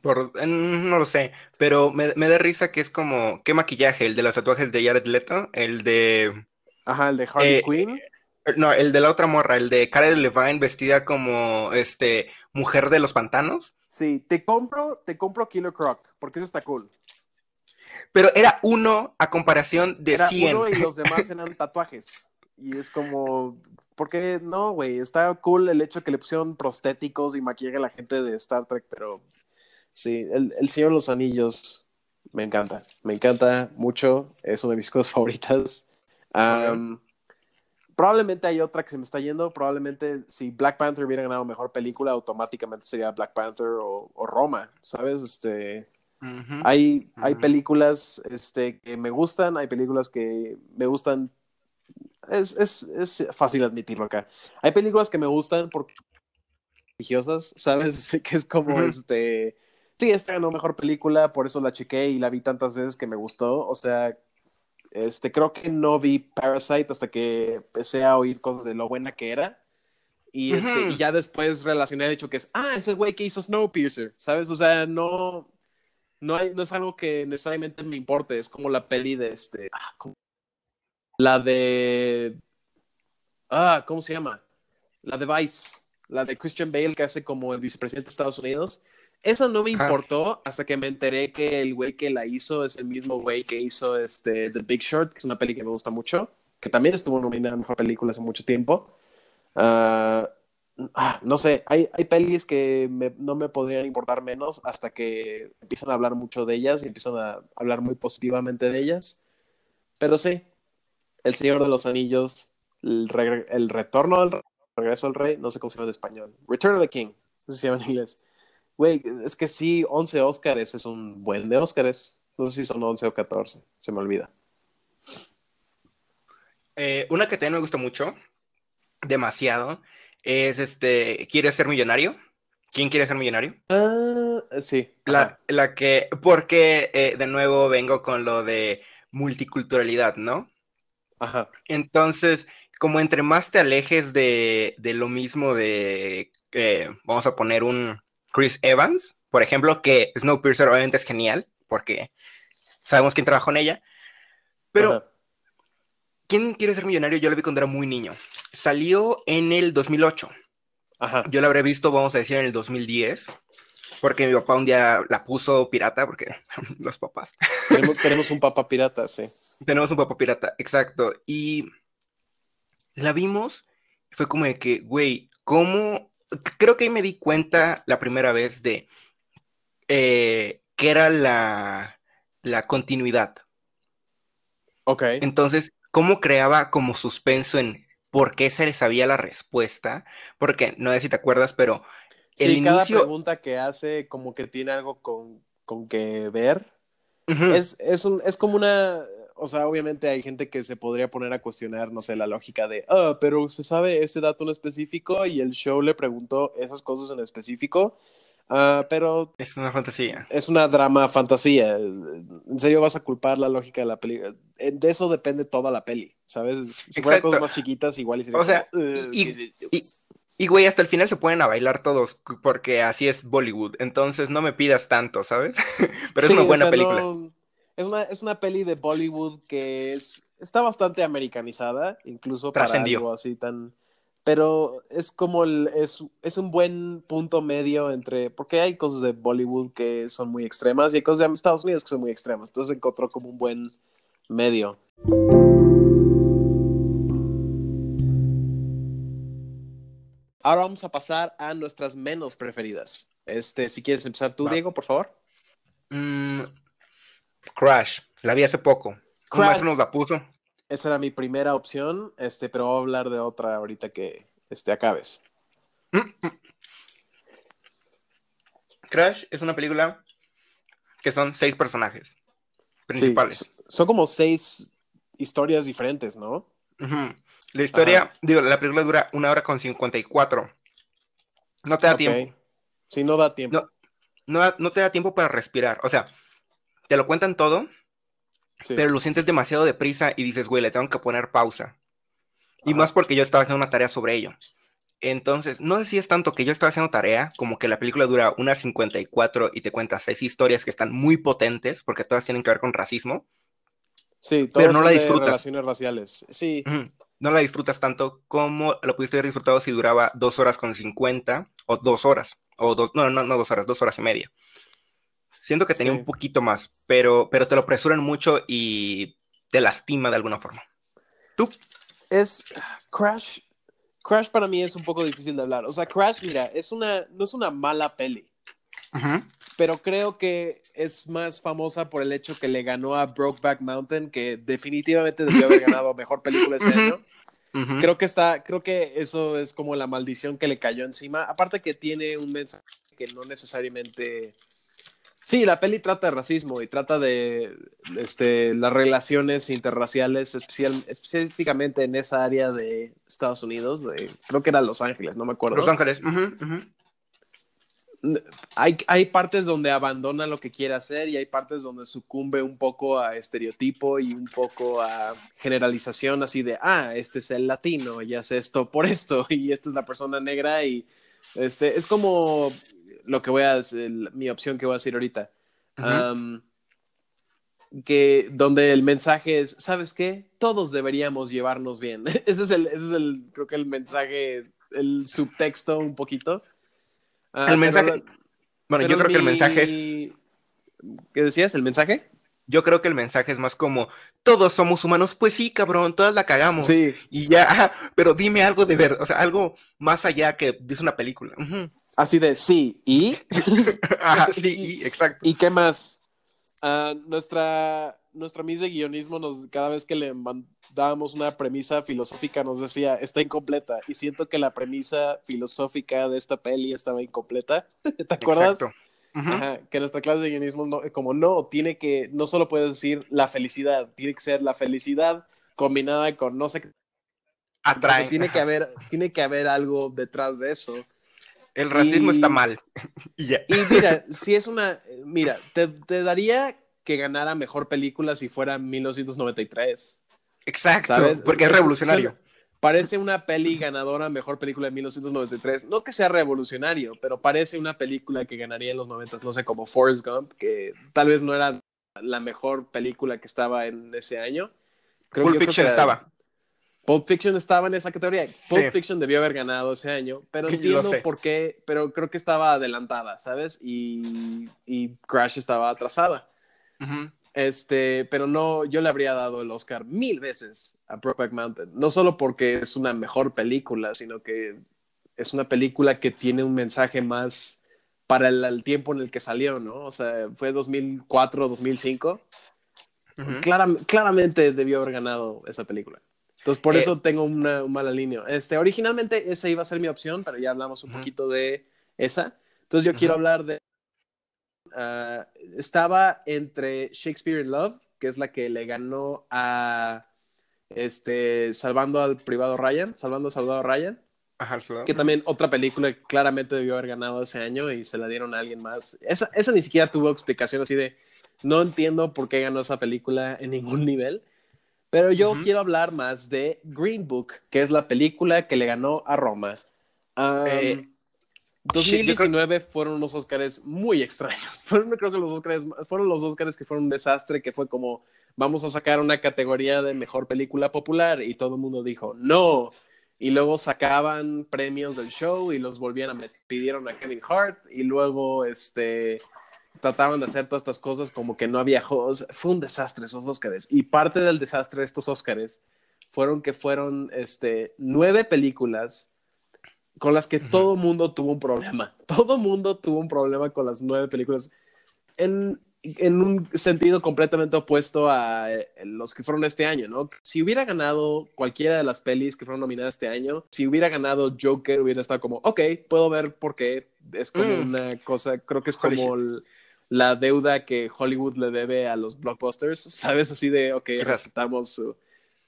Por, eh, no lo sé, pero me, me da risa que es como, ¿qué maquillaje? ¿El de los tatuajes de Jared Leto? ¿El de... Ajá, el de Harley Eh, Quinn. No, el de la otra morra, el de Cara Levine vestida como, este, mujer de los pantanos? Sí, te compro, te compro Killer Croc, porque eso está cool. Pero era uno a comparación de Era 100. uno y los demás eran tatuajes. Y es como, ¿por qué no, güey? Está cool el hecho que le pusieron prostéticos y maquillaje a la gente de Star Trek, pero sí, el, el Señor de los Anillos me encanta, me encanta mucho, es una de mis cosas favoritas. Probablemente hay otra que se me está yendo, probablemente si Black Panther hubiera ganado mejor película, automáticamente sería Black Panther o, o Roma, ¿sabes? Este, hay, películas este, que me gustan, hay películas que me gustan. Es, es, es fácil admitirlo acá. Hay películas que me gustan porque religiosas, ¿sabes? Que es como este. Sí, esta ganó mejor película, por eso la chequé y la vi tantas veces que me gustó. O sea, este, creo que no vi Parasite hasta que empecé a oír cosas de lo buena que era. Y, este, Ujú. y ya después relacioné el hecho que es, ah, ese güey que hizo Snowpiercer, ¿sabes? O sea, no, no, hay, no es algo que necesariamente me importe, es como la peli de este, ah, ¿cómo? la de, ah, ¿cómo se llama? La de Vice, la de Christian Bale que hace como el vicepresidente de Estados Unidos. Esa no me importó hasta que me enteré que el güey que la hizo es el mismo güey que hizo este, The Big Short, que es una peli que me gusta mucho, que también estuvo nominada a Mejor Película hace mucho tiempo. Ah, no sé, hay, hay pelis que me- no me podrían importar menos hasta que empiezan a hablar mucho de ellas y empiezan a hablar muy positivamente de ellas. Pero sí, El Señor de los Anillos, el, el retorno rey, regreso al rey, no sé cómo se llama en español. Return of the King. No sé si se llama en inglés. Güey, es que sí, 11 Óscares es un buen de Óscares. No sé si son 11 o 14, se me olvida. Eh, una que también me gusta mucho, demasiado, es este, ¿Quieres ser millonario? ¿Quién quiere ser millonario? Ah, sí. La, la que, porque eh, de nuevo vengo con lo de multiculturalidad, ¿no? Ajá. Entonces, como entre más te alejes de, de lo mismo de, eh, vamos a poner un Chris Evans, por ejemplo, que Snowpiercer obviamente es genial, porque sabemos quién trabajó en ella, pero. ¿quién quiere ser millonario? Yo lo vi cuando era muy niño. Salió en el 2008. Ajá. Yo la habré visto, vamos a decir, en el 2010, porque mi papá un día la puso pirata, porque los papás. Tenemos, tenemos un papa pirata, sí. Tenemos un papá pirata, exacto. Y la vimos, fue como de que, güey, ¿cómo? Creo que ahí me di cuenta la primera vez de eh, que era la, la continuidad. Ok. Entonces, ¿cómo creaba como suspenso en por qué se le sabía la respuesta? Porque no sé si te acuerdas, pero el sí, cada pregunta que hace como que tiene algo con, con que ver. Es, es, un, es como una... O sea, obviamente hay gente que se podría poner a cuestionar, no sé, la lógica de, ah, pero se sabe ese dato en específico y el show le preguntó esas cosas en específico, Ah, pero Es una fantasía. es una drama fantasía. ¿En serio vas a culpar la lógica de la peli? Eh, De eso depende toda la peli, ¿sabes? Si fueran cosas más chiquitas, igual y sería O sea, como, "Eh, y- que- Y, y, güey, hasta el final se pueden a bailar todos, porque así es Bollywood. Entonces no me pidas tanto, ¿sabes? Pero es Sí, una o buena sea, película. no- es, una, es una peli de Bollywood que es, está bastante americanizada, incluso para Trascendió. algo así tan... Pero es como el, es, es un buen punto medio entre... Porque hay cosas de Bollywood que son muy extremas y hay cosas de Estados Unidos que son muy extremas. Entonces encontró como un buen medio. Ahora vamos a pasar a nuestras menos preferidas. Este, si quieres empezar tú, Va. Diego, por favor. Mm, Crash, la vi hace poco. Un Crash. maestro nos la puso. Esa era mi primera opción, este, pero voy a hablar de otra ahorita que este, acabes. Crash es una película que son seis personajes principales. Sí, son como seis historias diferentes, ¿no? La historia, Ajá. digo, la película dura una hora con 54. No te da tiempo. Sí, no da tiempo. No. No, no te da tiempo para respirar. O sea, te lo cuentan todo, Sí. pero lo sientes demasiado deprisa y dices, güey, le tengo que poner pausa. Y Ajá. más porque yo estaba haciendo una tarea sobre ello. Entonces, no sé si es tanto que yo estaba haciendo tarea, como que la película dura una 54 y te cuenta seis historias que están muy potentes, porque todas tienen que ver con racismo. Sí, pero no la disfrutas. relaciones raciales. Sí. No la disfrutas tanto como lo pudiste haber disfrutado si duraba dos horas con 50 o dos horas. O dos, no, no, no dos horas, dos horas y media. Siento que tenía Sí. un poquito más, pero, pero te lo apresuran mucho y te lastima de alguna forma. ¿Tú? es Crash. Crash para mí es un poco difícil de hablar. O sea, Crash, mira, es una, no es una mala peli. pero creo que es más famosa por el hecho que le ganó a Brokeback Mountain, que definitivamente debió haber ganado mejor película ese Ujú. año. Ujú. Creo que está, creo que eso es como la maldición que le cayó encima. Aparte que tiene un mensaje que no necesariamente. Sí, la peli trata de racismo y trata de este, las relaciones interraciales, especial, específicamente en esa área de Estados Unidos, de, creo que era Los Ángeles, no me acuerdo. Los Ángeles. hay, hay partes donde abandona lo que quiere hacer y hay partes donde sucumbe un poco a estereotipo y un poco a generalización así de, ah, este es el latino y hace esto por esto y esta es la persona negra y este es como lo que voy a decir, mi opción que voy a decir ahorita. Um, que donde el mensaje es, ¿sabes qué? Todos deberíamos llevarnos bien. ese es el, ese es el, creo que el mensaje, el subtexto un poquito. Ah, El mensaje- Bueno, yo creo que el mensaje es. ¿Qué decías? ¿El mensaje? Yo creo que el mensaje es más como: todos somos humanos. Pues sí, cabrón, todas la cagamos. Sí. Y ya, ajá, pero dime algo de ver, o sea, algo más allá que dice una película. Ujú. Así de sí. ¿Y? Ajá, sí, y- exacto. ¿Y qué más? Ah, nuestra. nuestra Miss de guionismo, nos, cada vez que le mandábamos una premisa filosófica, nos decía, está incompleta. Y siento que la premisa filosófica de esta peli estaba incompleta. ¿Te acuerdas? Exacto. Ajá, que nuestra clase de guionismo, no, como no, tiene que, no solo puedes decir la felicidad, tiene que ser la felicidad combinada con no sé qué. Atrae. tiene que haber, tiene que haber algo detrás de eso. El racismo y- está mal. y ya. Y mira, si es una, mira, te, te daría que ganara mejor película si fuera 1993. Exacto, ¿Sabes? porque Es- revolucionario. Parece una peli ganadora, mejor película de 1993. No que sea revolucionario, pero parece una película que ganaría en los 90, no sé, como Forrest Gump, que tal vez no era la mejor película que estaba en ese año. Creo, Pulp creo Fiction estaba. Pulp Fiction estaba en esa categoría. Pulp Sí. Fiction debió haber ganado ese año, pero entiendo por qué, pero creo que estaba adelantada, ¿sabes? Y, y Crash estaba atrasada. Este, pero no, yo le habría dado el Oscar mil veces a Brokeback Mountain. No solo porque es una mejor película, sino que es una película que tiene un mensaje más para el, el tiempo en el que salió, ¿no? O sea, fue 2004, 2005. Ujú. Clara- claramente debió haber ganado esa película. Entonces, por Eh, eso tengo una, un mal alineo. Este, originalmente esa iba a ser mi opción, pero ya hablamos un Ujú. poquito de esa. Entonces, yo Ujú. quiero hablar de. Ah, estaba entre Shakespeare in Love, que es la que le ganó a. Este, Salvando al Privado Ryan, Salvando al Soldado Ryan, que también otra película que claramente debió haber ganado ese año y se la dieron a alguien más. Esa, esa ni siquiera tuvo explicación así de, no entiendo por qué ganó esa película en ningún nivel, pero yo quiero hablar más de Green Book, que es la película que le ganó a Roma. Um, Eh, 2019 fueron unos Oscars muy extraños. Fueron, creo que los Oscars, fueron los Oscars que fueron un desastre, que fue como, vamos a sacar una categoría de mejor película popular, y todo el mundo dijo, no. Y luego sacaban premios del show y los volvían a met- pidieron a Kevin Hart, y luego este trataban de hacer todas estas cosas como que no había. Fue un desastre esos Oscars. Y parte del desastre de estos Oscars fueron que fueron este, nueve películas con las que Ujú. todo mundo tuvo un problema. Todo mundo tuvo un problema con las nueve películas en, en un sentido completamente opuesto a eh, los que fueron este año, ¿no? Si hubiera ganado cualquiera de las pelis que fueron nominadas este año, si hubiera ganado Joker, hubiera estado como, ok, puedo ver por qué. Es como Mm. una cosa, creo que es como el- la deuda que Hollywood le debe a los blockbusters, ¿sabes? Así de, ok, respetamos su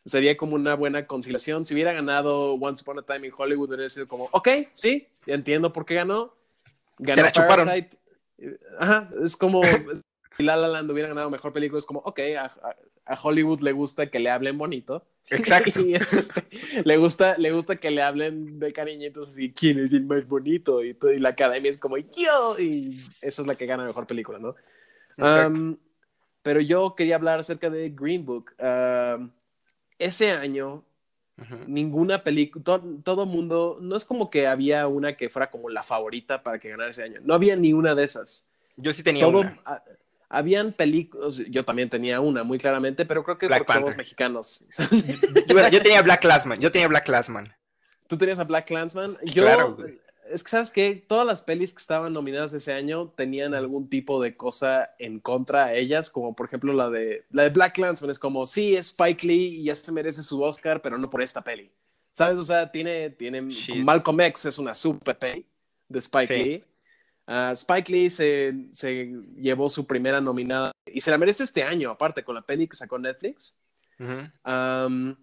sería como una buena conciliación. Si hubiera ganado Once Upon a Time in Hollywood, hubiera sido como, ok, sí, entiendo por qué ganó. Ganó chuparon. Parasite. Eh, Ajá, es como si La La Land hubiera ganado mejor película, es como, ok, a, a- a Hollywood le gusta que le hablen bonito. Exacto. y es este, le, gusta, le gusta que le hablen de cariñitos así, ¿quién es el más bonito? Y, y la academia es como, yo, y eso es la que gana mejor película, ¿no? Um, pero yo quería hablar acerca de Green Book. Um, ese año, ninguna película, to- todo mundo, no es como que había una que fuera como la favorita para que ganara ese año. No había ni una de esas. Yo sí tenía Todo, una. a- habían películas, yo también tenía una, muy claramente, pero creo que porque somos mexicanos. Yo, tenía Black Classman. Yo tenía Black Classman. Tú tenías a Black Clansman. Yo, Claro. Es que sabes que todas las pelis que estaban nominadas ese año tenían algún tipo de cosa en contra a ellas, como por ejemplo la de la de Black Clansman es como sí es Spike Lee y ya se merece su Oscar, pero no por esta peli. ¿Sabes? O sea, tiene tiene Shit. Malcolm X es una super peli de Spike Sí. Lee. Ah, Spike Lee se, se llevó su primera nominada y se la merece este año, aparte con la peli que sacó Netflix. Um,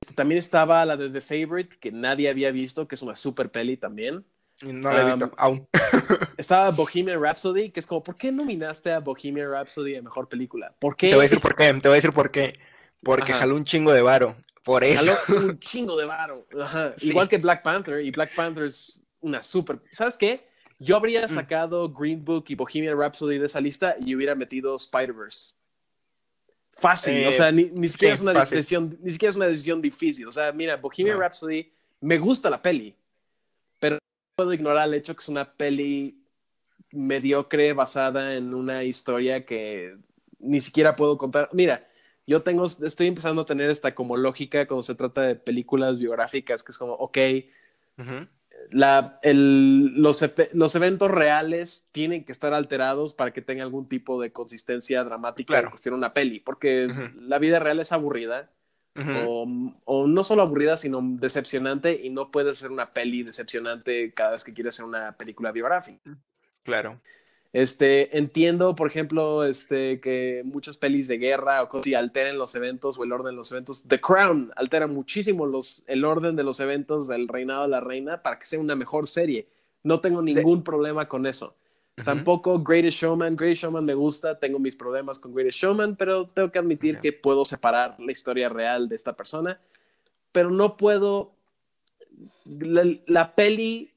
este, también estaba la de The Favorite, que nadie había visto, que es una super peli también. No la he Um, visto aún. Estaba Bohemian Rhapsody, que es como, ¿por qué nominaste a Bohemian Rhapsody a mejor película? ¿Por qué? Te voy a decir por qué. Te voy a decir por qué. Porque Ajá. jaló un chingo de varo. Por eso. Jaló un chingo de varo. Ajá. Sí. Igual que Black Panther, y Black Panther es una super. ¿Sabes qué? Yo habría Mm. sacado Green Book y Bohemian Rhapsody de esa lista y hubiera metido Spider-Verse. Fácil, Eh, o sea, ni, ni siquiera sí, es una fácil. decisión, ni siquiera es una decisión difícil. O sea, mira, Bohemian No. Rhapsody, me gusta la peli, pero no puedo ignorar el hecho que es una peli mediocre basada en una historia que ni siquiera puedo contar. Mira, yo tengo, estoy empezando a tener esta como lógica cuando se trata de películas biográficas, que es como, ok, Ujú. La, el, los, los, eventos reales tienen que estar alterados para que tenga algún tipo de consistencia dramática claro. en cuestión de una peli, porque la vida real es aburrida, o, o, no solo aburrida, sino decepcionante, y no puede ser una peli decepcionante cada vez que quieres hacer una película biográfica. Claro. Este, entiendo, por ejemplo, este, que muchas pelis de guerra o cosas así alteren los eventos o el orden de los eventos. The Crown altera muchísimo los, el orden de los eventos del reinado de la reina para que sea una mejor serie. No tengo ningún problema con eso. Tampoco Greatest Showman. Greatest Showman me gusta, tengo mis problemas con Greatest Showman, pero tengo que admitir que puedo separar la historia real de esta persona. Pero no puedo. la peli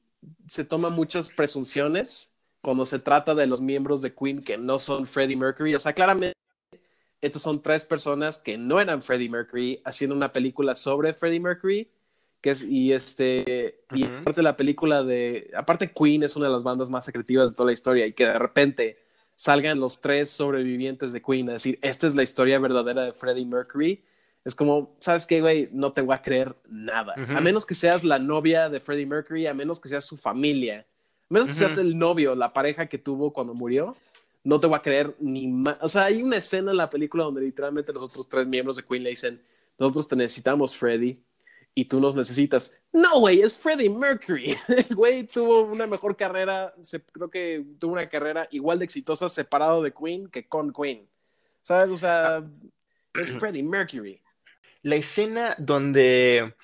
se toma muchas presunciones cuando se trata de los miembros de Queen que no son Freddie Mercury. O sea, claramente, estos son tres personas que no eran Freddie Mercury haciendo una película sobre Freddie Mercury. Que es, y este, y aparte la película de, aparte Queen es una de las bandas más secretivas de toda la historia y que de repente salgan los tres sobrevivientes de Queen a decir, esta es la historia verdadera de Freddie Mercury. Es como, ¿sabes qué, güey? No te voy a creer nada. A menos que seas la novia de Freddie Mercury, a menos que seas su familia menos que seas el novio, la pareja que tuvo cuando murió, no te voy a creer ni más. O sea, hay una escena en la película donde literalmente los otros tres miembros de Queen le dicen, nosotros te necesitamos, Freddy, y tú nos necesitas. No, güey, es Freddie Mercury. El güey tuvo una mejor carrera, se, creo que tuvo una carrera igual de exitosa separado de Queen que con Queen. ¿Sabes? O sea, es Freddie Mercury. La escena donde,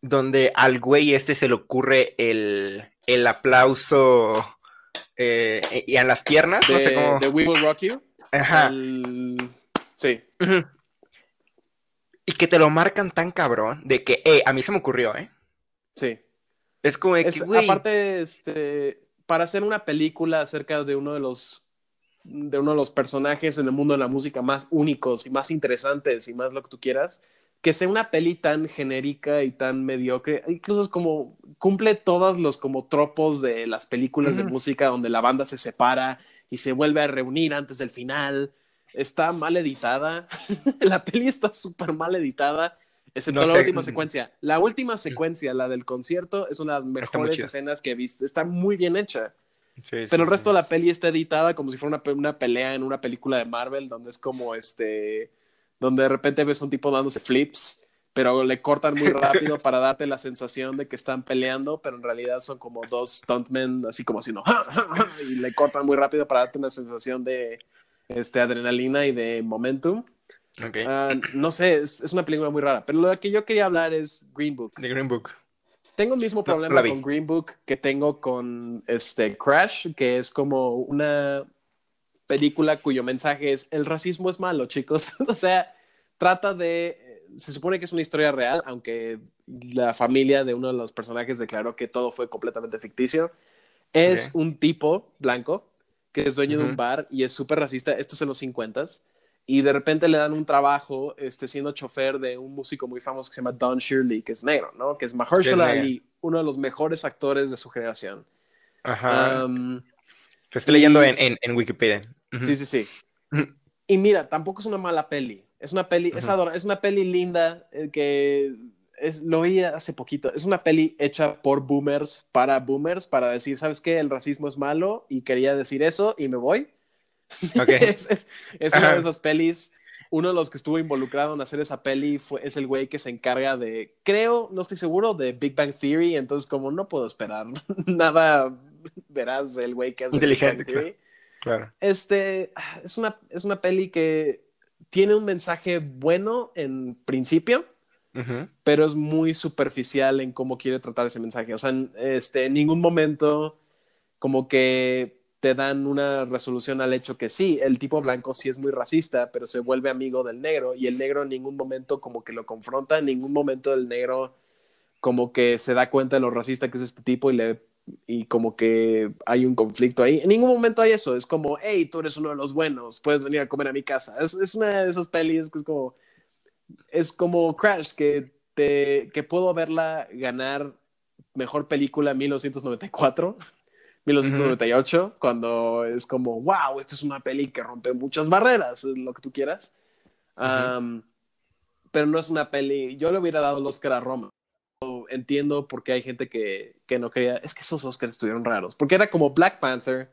donde al güey este se le ocurre el, el aplauso eh, y a las piernas. De, no sé cómo... de We Will Rock You. Ajá. Sí. Y que te lo marcan tan cabrón de que, eh, a mí se me ocurrió, ¿eh? Sí. Es como de que, Aparte, este, para hacer una película acerca de uno de los de uno de los personajes en el mundo de la música más únicos y más interesantes y más lo que tú quieras, que sea una peli tan genérica y tan mediocre, incluso es como cumple todos los como tropos de las películas de música donde la banda se separa y se vuelve a reunir antes del final. Está mal editada. la peli está súper mal editada, excepto la última secuencia. La última secuencia, la del concierto, es una de las mejores escenas que he visto. Está muy bien hecha. Pero el resto de la peli está editada como si fuera una, una pelea en una película de Marvel, donde es como este donde de repente ves un tipo dándose flips, pero le cortan muy rápido para darte la sensación de que están peleando, pero en realidad son como dos stuntmen, así como si no, y le cortan muy rápido para darte una sensación de este, adrenalina y de momentum. Okay. Ah, no sé, es, una película muy rara, pero lo que yo quería hablar es Green Book. De Green Book. Tengo el mismo problema con Green Book que tengo con este Crash, que es como una película cuyo mensaje es el racismo es malo, chicos. o sea, trata de, se supone que es una historia real, aunque la familia de uno de los personajes declaró que todo fue completamente ficticio. Es un tipo blanco que es dueño de un bar y es súper racista, esto es en los 50 y de repente le dan un trabajo este, siendo chofer de un músico muy famoso que se llama Don Shirley, que es negro, ¿no? Que es Mahershala Ali, uno de los mejores actores de su generación. Ajá. Lo estoy leyendo en, en Wikipedia. Sí, sí, sí. Y mira, tampoco es una mala peli. Es una peli, es, es una peli linda eh, que es, lo vi hace poquito. Es una peli hecha por boomers para boomers para decir, ¿sabes qué? El racismo es malo y quería decir eso y me voy. Okay. es, una de esas pelis. Uno de los que estuvo involucrado en hacer esa peli fue, es el güey que se encarga de, creo, no estoy seguro, de Big Bang Theory. Entonces, como no puedo esperar nada, verás el güey que hace Inteligente, Big Bang Theory. Claro. Este, es una, es una peli que tiene un mensaje bueno en principio, pero es muy superficial en cómo quiere tratar ese mensaje. O sea, en, este, en ningún momento como que te dan una resolución al hecho que sí, el tipo blanco sí es muy racista, pero se vuelve amigo del negro y el negro en ningún momento como que lo confronta, en ningún momento el negro como que se da cuenta de lo racista que es este tipo y le y como que hay un conflicto ahí. En ningún momento hay eso. Es como, hey, tú eres uno de los buenos, puedes venir a comer a mi casa. Es, es una de esas pelis que es como, es como Crash, que, te, que puedo verla ganar mejor película en 1994. 1998, cuando es como, wow, esta es una peli que rompe muchas barreras, lo que tú quieras. pero no es una peli, yo le hubiera dado el Oscar a Roma entiendo por qué hay gente que, que no quería. Es que esos Oscars estuvieron raros. Porque era como Black Panther,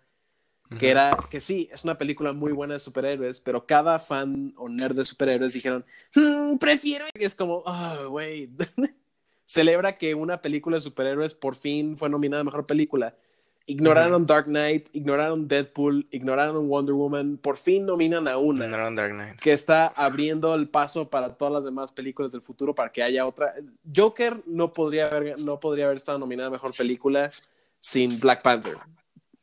que era, que sí, es una película muy buena de superhéroes, pero cada fan o nerd de superhéroes dijeron, "Hmm, prefiero. Y es como, ah, güey. Celebra que una película de superhéroes por fin fue nominada a mejor película. Ignoraron Dark Knight, ignoraron Deadpool, ignoraron Wonder Woman, por fin nominan a una Ignoraron Dark Knight. que está abriendo el paso para todas las demás películas del futuro para que haya otra. Joker no podría haber, no podría haber estado nominada a mejor película sin Black Panther.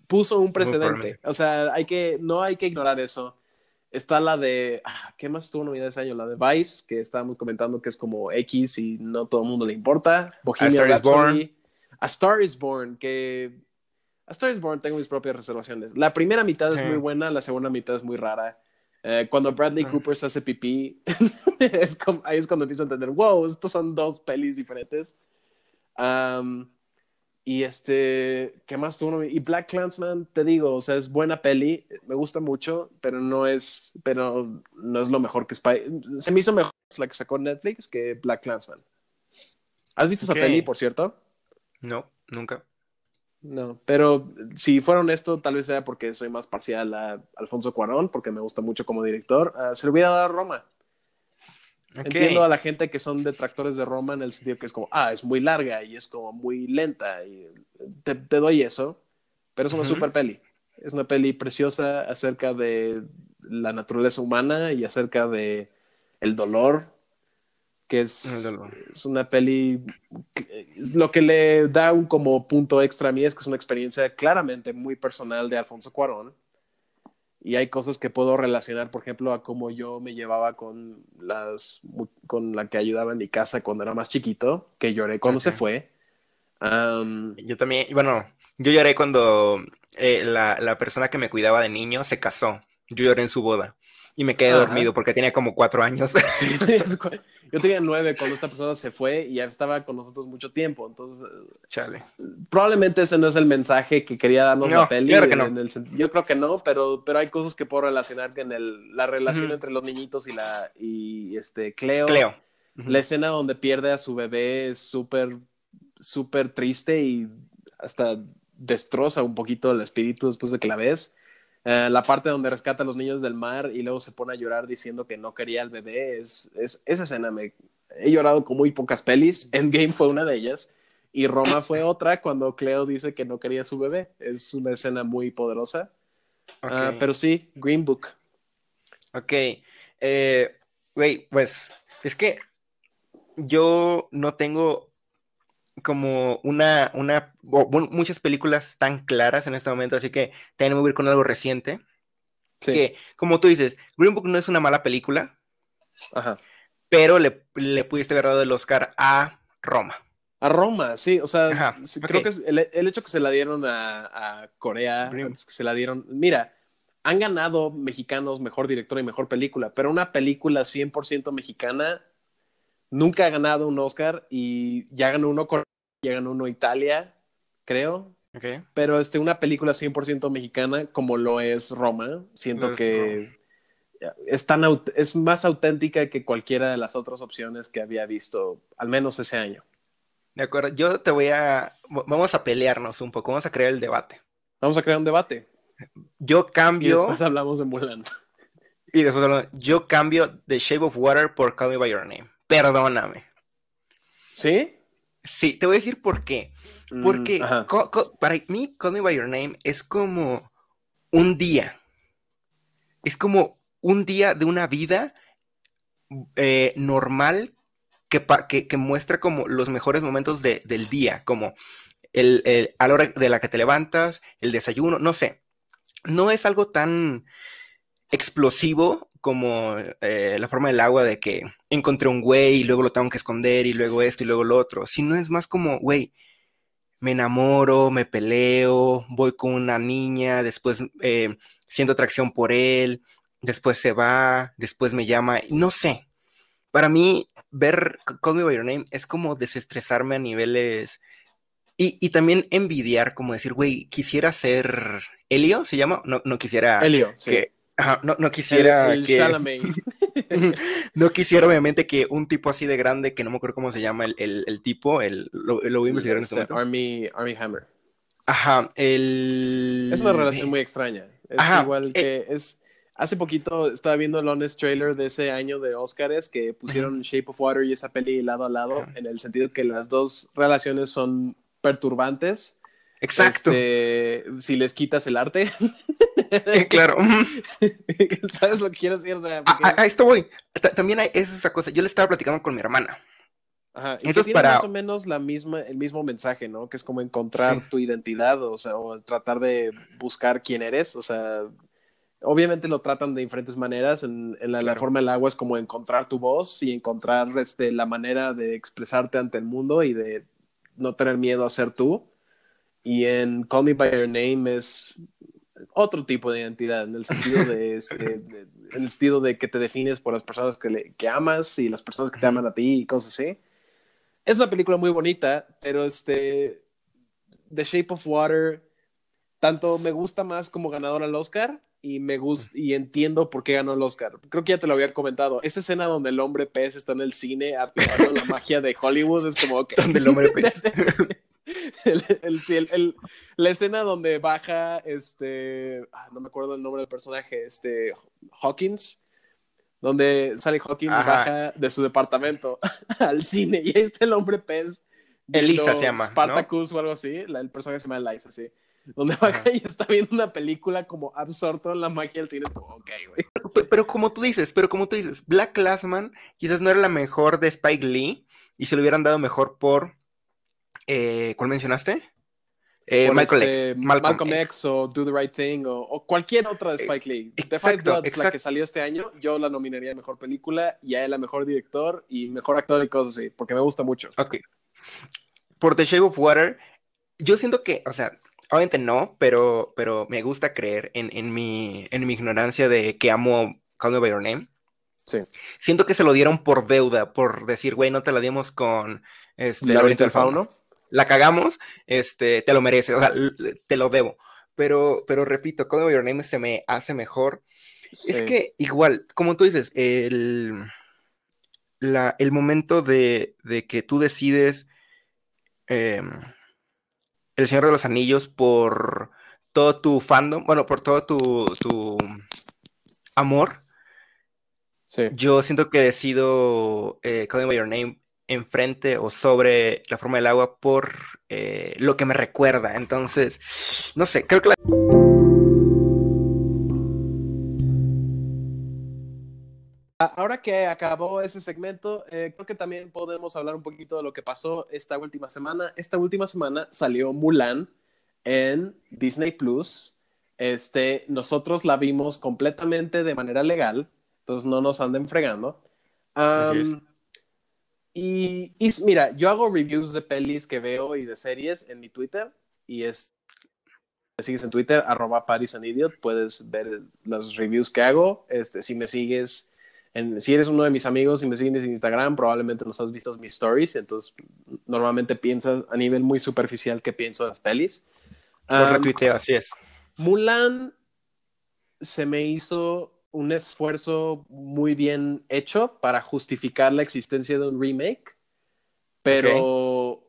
Puso un precedente. O sea, hay que, no hay que ignorar eso. Está la de, ah, ¿qué más estuvo nominada ese año? La de Vice, que estábamos comentando que es como X y no todo el mundo le importa. Bohemian Star is. Born. A Star is Born, que A Star is Born tengo mis propias reservaciones. La primera mitad Sí. es muy buena, la segunda mitad es muy rara. Eh, cuando Bradley. Cooper se hace pipí, es como- ahí es cuando empiezo a entender, wow, estos son dos pelis diferentes. Am, y este, ¿qué más tuvo? Y Black Clansman, te digo, o sea, es buena peli, me gusta mucho, pero no es, pero no es lo mejor que Spy. Se me hizo mejor la que sacó Netflix que Black Clansman. ¿Has visto esa peli, por cierto? No, nunca. No, pero si fuera honesto, tal vez sea porque soy más parcial a Alfonso Cuarón, porque me gusta mucho como director. ah, se le hubiera dado a Roma. Entiendo a la gente que son detractores de Roma en el sentido que es como, ah, es muy larga y es como muy lenta. Y te, te doy eso, pero es una Ujú. super peli. Es una peli preciosa acerca de la naturaleza humana y acerca de el dolor, que es, dolor. es una peli. es Lo que le da un como punto extra a mí es que es una experiencia claramente muy personal de Alfonso Cuarón. Y hay cosas que puedo relacionar, por ejemplo, a cómo yo me llevaba con las con la que ayudaba en mi casa cuando era más chiquito, que lloré cuando Ok. se fue. Am, Yo también, bueno, yo lloré cuando eh, la, la persona que me cuidaba de niño se casó. Yo lloré en su boda y me quedé Ajá. dormido porque tenía como cuatro años. yo tenía nueve cuando esta persona se fue y ya estaba con nosotros mucho tiempo. Entonces, Chale. probablemente ese no es el mensaje que quería darnos No, la peli. claro que no. en el sen- yo creo que no, pero, pero hay cosas que puedo relacionar en el, la relación entre los niñitos y la y este Cleo. Cleo. La escena donde pierde a su bebé es súper, súper triste y hasta destroza un poquito el espíritu después de que la ves. Eh, la parte donde rescata a los niños del mar y luego se pone a llorar diciendo que no quería al bebé, es, es esa escena me he llorado con muy pocas pelis. Endgame fue una de ellas y Roma fue otra cuando Cleo dice que no quería a su bebé. Es una escena muy poderosa. Ah, pero sí, Green Book. Ok. Eh, Güey, pues es que yo no tengo como una, una, bueno, muchas películas tan claras en este momento, así que voy a ir con algo reciente. Sí. Que, como tú dices, Green Book no es una mala película, Ajá. pero le, le pudiste haber dado el Oscar a Roma. A Roma, sí, o sea, Ajá, creo que es el, el hecho que se la dieron a, a Corea, que se la dieron, mira, han ganado mexicanos mejor director y mejor película, pero una película 100% mexicana nunca ha ganado un Oscar y ya ganó uno Corea, ya ganó uno Italia, creo, pero este, una película 100% mexicana como lo es Roma, siento es que es, tan, es más auténtica que cualquiera de las otras opciones que había visto, al menos ese año. De acuerdo, yo te voy a, vamos a pelearnos un poco, vamos a crear el debate. Vamos a crear un debate. Yo Y cambio, después hablamos de Mulan. y después hablamos- yo cambio The Shape of Water por Call Me By Your Name. Perdóname. ¿Sí? Sí, te voy a decir por qué. Mm, Porque para mí, Call Me By Your Name es como un día. Es como un día de una vida eh, normal que, que, que muestra como los mejores momentos de- del día, como el, el- a la hora de la que te levantas, el desayuno, no sé. No es algo tan explosivo como eh, la forma del agua de que encontré un güey y luego lo tengo que esconder y luego esto y luego lo otro, sino es más como, güey, me enamoro, me peleo, voy con una niña, después eh, siento atracción por él, después se va, después me llama, no sé. Para mí, ver Call Me By Your Name es como desestresarme a niveles y, y también envidiar, como decir, güey, quisiera ser Elio, ¿se llama? No, no quisiera Elio, sí. que, ajá, no, no quisiera el, el que, no quisiera, obviamente, que un tipo así de grande, que no me acuerdo cómo se llama el, tipo, el, lo, voy a investigar en este, este momento. Army, Army Hammer. Ajá, el... Es una relación muy extraña. Es igual eh, que es... Hace poquito estaba viendo el honest trailer de ese año de Oscars que pusieron Shape of Water y esa peli lado a lado, en el sentido que las dos relaciones son perturbantes. Exacto. Este, si les quitas el arte. claro. ¿Sabes lo que quiero decir? a, esto voy. también hay esa cosa. Yo le estaba platicando con mi hermana. Ajá. Y Entonces, para... más o menos la misma, el mismo mensaje, ¿no? Que es como encontrar tu identidad, o sea, o tratar de buscar quién eres, o sea, obviamente lo tratan de diferentes maneras. En, la, forma del agua es como encontrar tu voz y encontrar este, la manera de expresarte ante el mundo y de no tener miedo a ser tú. Y en Call Me By Your Name es otro tipo de identidad, en el sentido de, este, en el sentido de que te defines por las personas que, que amas y las personas que te aman a ti y cosas así. Es una película muy bonita, pero este, The Shape of Water, tanto me gusta más como ganador al Oscar, y me gusta y entiendo por qué ganó el Oscar. Creo que ya te lo había comentado. Esa escena donde el hombre pez está en el cine activando la magia de Hollywood es como que donde el hombre pez. el, la escena donde baja este ah, no me acuerdo el nombre del personaje, este Hawkins donde sale Hawkins baja de su departamento al cine y ahí está el hombre pez. Elisa se llama. Spartacus o algo así. el personaje se llama Elisa, sí donde baja y está viendo una película como absorto en la magia del cine, es como, ok, güey. Pero, como tú dices, pero como tú dices, Black Classman quizás no era la mejor de Spike Lee y se lo hubieran dado mejor por, eh, ¿cuál mencionaste? Eh, Michael X. Este, Malcolm, X o Do the Right Thing o, cualquier otra de Spike Lee. Exacto, The Five la que salió este año, yo la nominaría a mejor película y a él a mejor director y mejor actor y cosas así, porque me gusta mucho. Ok. Por The Shape of Water, yo siento que, o sea, Obviamente no, pero, pero me gusta creer en, mi, en mi ignorancia de que amo Call Me By Your Name. Sí. Siento que se lo dieron por deuda, por decir, güey, no te la dimos con este, del Fauno. La cagamos, este, te lo mereces, o sea, te lo debo. Pero, pero repito, Call Me By Your Name se me hace mejor. Es que igual, como tú dices, el, la, el momento de, de que tú decides em, el Señor de los Anillos por todo tu fandom, bueno, por todo tu, amor. Sí. Yo siento que decido eh, Calling by Your Name enfrente o sobre la forma del agua por eh, lo que me recuerda. Entonces, no sé, creo que la... Ahora que acabó ese segmento, eh, creo que también podemos hablar un poquito de lo que pasó esta última semana. Esta última semana salió Mulan en Disney Plus. Este, nosotros la vimos completamente de manera legal, entonces no nos anden fregando. Y, y, mira, yo hago reviews de pelis que veo y de series en mi Twitter y es me sigues en Twitter, arroba Paris Idiot, puedes ver los reviews que hago. Este, si me sigues si eres uno de mis amigos y me sigues en Instagram, probablemente los has visto mis stories, entonces normalmente piensas a nivel muy superficial que pienso de las pelis. retuiteo, así es. Mulan se me hizo un esfuerzo muy bien hecho para justificar la existencia de un remake, pero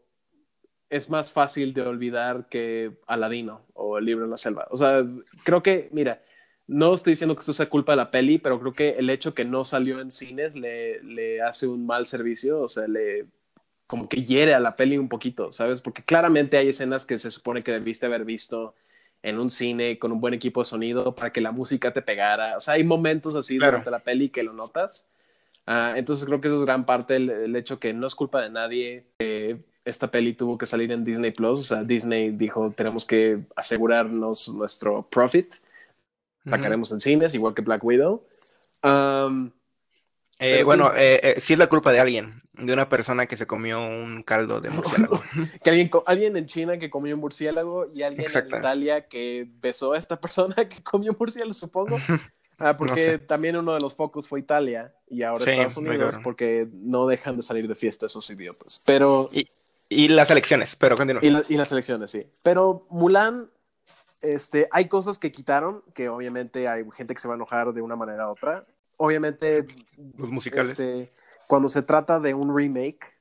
es más fácil de olvidar que Aladino o El libro de la selva. O sea, creo que, mira, no estoy diciendo que esto sea culpa de la peli, pero creo que el hecho que no salió en cines le, le hace un mal servicio, o sea, le como que hiere a la peli un poquito, ¿sabes? Porque claramente hay escenas que se supone que debiste haber visto en un cine con un buen equipo de sonido para que la música te pegara. O sea, hay momentos así durante la peli que lo notas. Ah, entonces creo que eso es gran parte del, hecho que no es culpa de nadie. que esta peli tuvo que salir en Disney Plus. O sea, Disney dijo, tenemos que asegurarnos nuestro profit sacaremos en cines, igual que Black Widow. Eh, bueno, eh, eh, sí es la culpa de alguien, de una persona que se comió un caldo de murciélago. que alguien, alguien en China que comió un murciélago y alguien en Italia que besó a esta persona que comió murciélago, supongo. Ah, porque también uno de los focos fue Italia y ahora Estados Unidos porque no dejan de salir de fiesta esos idiotas. Pero... Y, las elecciones, pero continúa. Y, y, las elecciones, sí. Pero Mulan este, hay cosas que quitaron, que obviamente hay gente que se va a enojar de una manera u otra. obviamente, Los musicales. este, cuando se trata de un remake,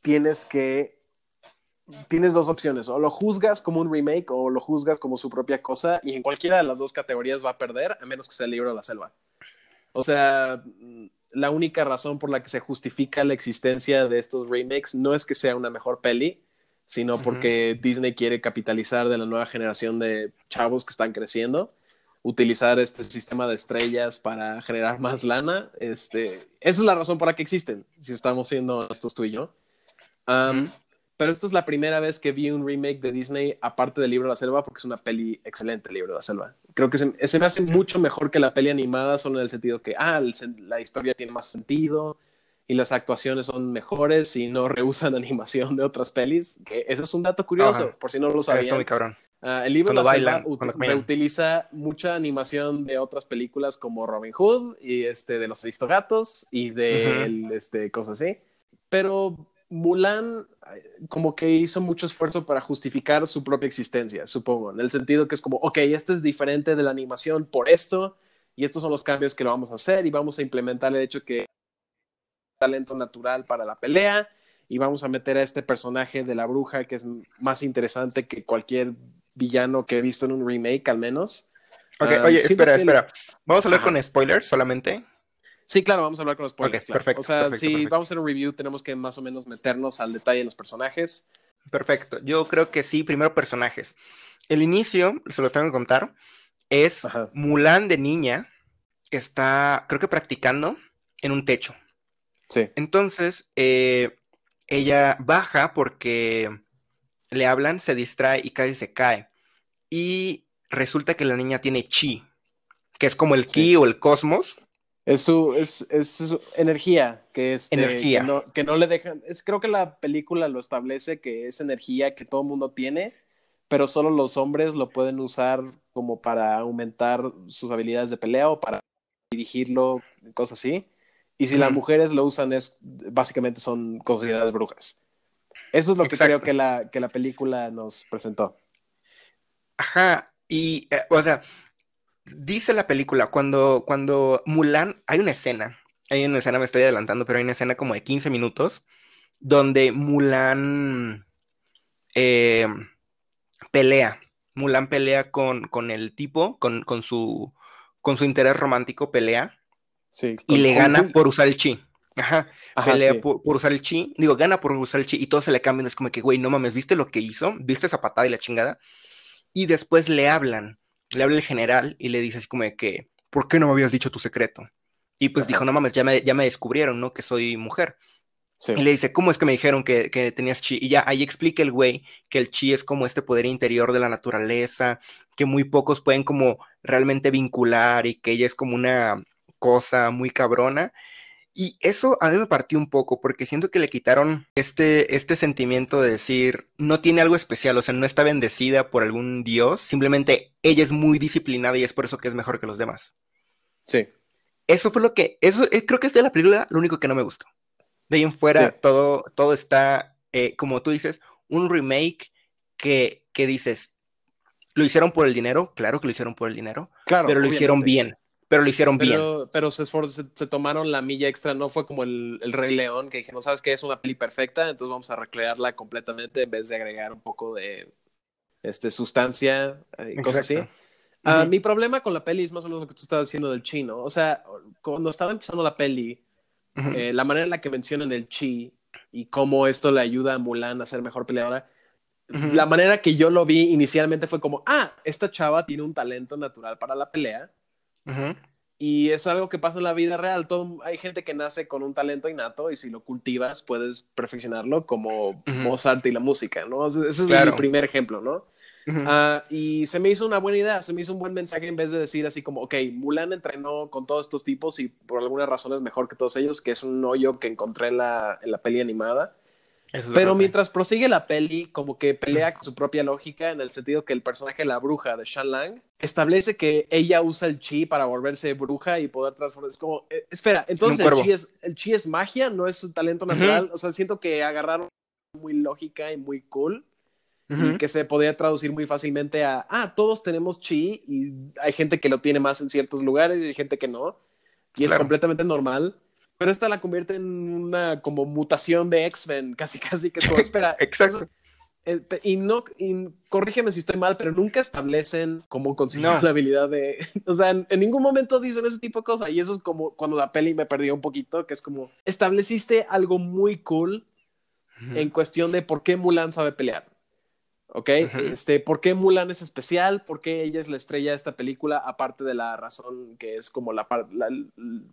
tienes que. Tienes dos opciones, o lo juzgas como un remake o lo juzgas como su propia cosa, y en cualquiera de las dos categorías va a perder, a menos que sea el libro de la selva. O sea, la única razón por la que se justifica la existencia de estos remakes no es que sea una mejor peli, sino porque Disney quiere capitalizar de la nueva generación de chavos que están creciendo, utilizar este sistema de estrellas para generar más lana. Este, esa es la razón por la que existen, si estamos siendo honestos tú y yo. Um, Ujú. Pero esto es la primera vez que vi un remake de Disney aparte del libro de la selva, porque es una peli excelente, el libro de la selva. Creo que se, se me hace mucho mejor que la peli animada, solo en el sentido que, ah, el la historia tiene más sentido y las actuaciones son mejores y no rehusan animación de otras pelis. Que eso es un dato curioso, Ajá. por si no lo Está muy sabían. cabrón. Ah, el libro Cuando la selva bailan, ut- cuando reutiliza mucha animación de otras películas como Robin Hood y este de los Aristogatos y de Ujú. el, este, cosas así. Pero Mulan como que hizo mucho esfuerzo para justificar su propia existencia, supongo, en el sentido que es como, ok, este es diferente de la animación por esto y estos son los cambios que lo vamos a hacer y vamos a implementar el hecho que talento natural para la pelea y vamos a meter a este personaje de la bruja que es más interesante que cualquier villano que he visto en un remake al menos. Ok, Ah, oye, espera, que espera. Vamos a hablar Ajá. con spoilers solamente. Sí, claro, vamos a hablar con los spoilers. Ok, claro. perfecto, O sea, perfecto, si perfecto. vamos a hacer un review, tenemos que más o menos meternos al detalle de los personajes. Perfecto. Yo creo que sí, primero personajes. El inicio, se los tengo que contar, es Ajá. Mulan de niña, que está, creo que practicando en un techo. Sí. Entonces, eh, ella baja porque le hablan, se distrae y casi se cae. Y resulta que la niña tiene chi, que es como el Sí. ki o el cosmos. Es su, es, es su energía, que es Energía. Que no, que no le dejan. Es, creo que la película lo establece que es energía que todo mundo tiene, pero solo los hombres lo pueden usar como para aumentar sus habilidades de pelea o para dirigirlo, cosas así. Y si las mujeres lo usan, es básicamente son consideradas brujas. Eso es lo que Exacto. creo que la, que la película nos presentó. Ajá, y, eh, o sea, dice la película, cuando, cuando Mulan, hay una escena, hay una escena, me estoy adelantando, pero hay una escena como de 15 minutos, donde Mulan eh, pelea, Mulan pelea con, con el tipo, con, con su, con su interés romántico, pelea, Sí, y le gana por usar el chi. Ajá, Ajá, pelea sí. por, por usar el chi, digo, gana por usar el chi, y todos se le cambian, es como que, güey, no mames, ¿viste lo que hizo? ¿Viste esa patada y la chingada? Y después le hablan, le habla el general y le dice así como de que, ¿por qué no me habías dicho tu secreto? Y pues Ajá. dijo, no mames, ya me, ya me descubrieron, ¿no? Que soy mujer. Sí. Y le dice, ¿cómo es que me dijeron que, que tenías chi? Y ya ahí explica el güey que el chi es como este poder interior de la naturaleza, que muy pocos pueden como realmente vincular y que ella es como una cosa muy cabrona. Y eso a mí me partió un poco porque siento que le quitaron este, este sentimiento de decir, no tiene algo especial, o sea, no está bendecida por algún dios, simplemente ella es muy disciplinada y es por eso que es mejor que los demás. Sí. Eso fue lo que, eso eh, creo que es de la película lo único que no me gustó. De ahí en fuera, Sí. todo, todo está, eh, como tú dices, un remake que, que dices, ¿lo hicieron por el dinero? Claro que lo hicieron por el dinero, Claro. pero lo hicieron bien, pero lo hicieron bien. Pero, pero se, se, se tomaron la milla extra, no fue como el, el Rey León, que dijeron, ¿sabes qué? Es una peli perfecta, entonces vamos a recrearla completamente en vez de agregar un poco de este, sustancia eh, y cosas así. Exacto. Ah. Mi problema con la peli es más o menos lo que tú estabas diciendo del chino. O sea, cuando estaba empezando la peli, eh, la manera en la que mencionan el chi y cómo esto le ayuda a Mulan a ser mejor peleadora, la manera que yo lo vi inicialmente fue como, ah, esta chava tiene un talento natural para la pelea. Y es algo que pasa en la vida real. Todo, hay gente que nace con un talento innato y si lo cultivas puedes perfeccionarlo como Mozart y la música, ¿no? Ese es Claro. mi primer ejemplo, ¿no? Ah, y se me hizo una buena idea, se me hizo un buen mensaje en vez de decir así como, ok, Mulan entrenó con todos estos tipos y por alguna razón es mejor que todos ellos, que es un hoyo que encontré en la, en la peli animada. Es Pero mientras prosigue la peli, como que pelea con su propia lógica en el sentido que el personaje de la bruja de Shan Lang establece que ella usa el chi para volverse bruja y poder transformarse. Es como, eh, espera, entonces el chi, es, el chi es magia, no es su talento natural. O sea, siento que agarraron muy lógica y muy cool y que se podía traducir muy fácilmente a, ah, todos tenemos chi y hay gente que lo tiene más en ciertos lugares y hay gente que no. y es completamente normal. Pero esta la convierte en una como mutación de X-Men, casi casi que como, espera, Exacto. eh, y no, y corrígeme si estoy mal, pero nunca establecen cómo conseguir No. la habilidad de, o sea, en, en ningún momento dicen ese tipo de cosas y eso es como cuando la peli me perdió un poquito, que es como, estableciste algo muy cool en cuestión de por qué Mulan sabe pelear. ¿Ok? Este, ¿Por qué Mulan es especial? ¿Por qué ella es la estrella de esta película? Aparte de la razón que es como la, la,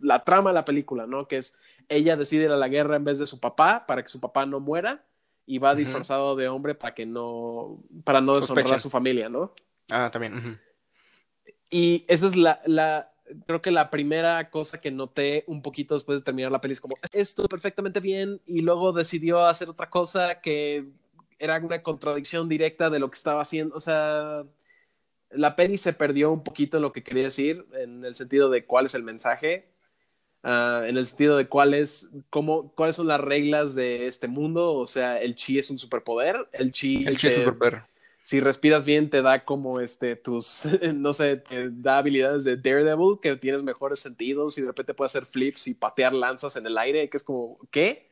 la trama de la película, ¿no? Que es ella decide ir a la guerra en vez de su papá para que su papá no muera y va disfrazado de hombre para que no, para no deshonrar a su familia, ¿no? Ah, también. Y esa es la, la, creo que la primera cosa que noté un poquito después de terminar la peli es como, esto perfectamente bien y luego decidió hacer otra cosa que era una contradicción directa de lo que estaba haciendo. O sea, la peli se perdió un poquito en lo que quería decir, en el sentido de cuál es el mensaje, ah, en el sentido de cuál es, cómo, cuáles son las reglas de este mundo. O sea, el chi es un superpoder, el chi... El chiste te- superpoder. si respiras bien te da como este tus no sé te da habilidades de Daredevil que tienes mejores sentidos y de repente puedes hacer flips y patear lanzas en el aire que es como qué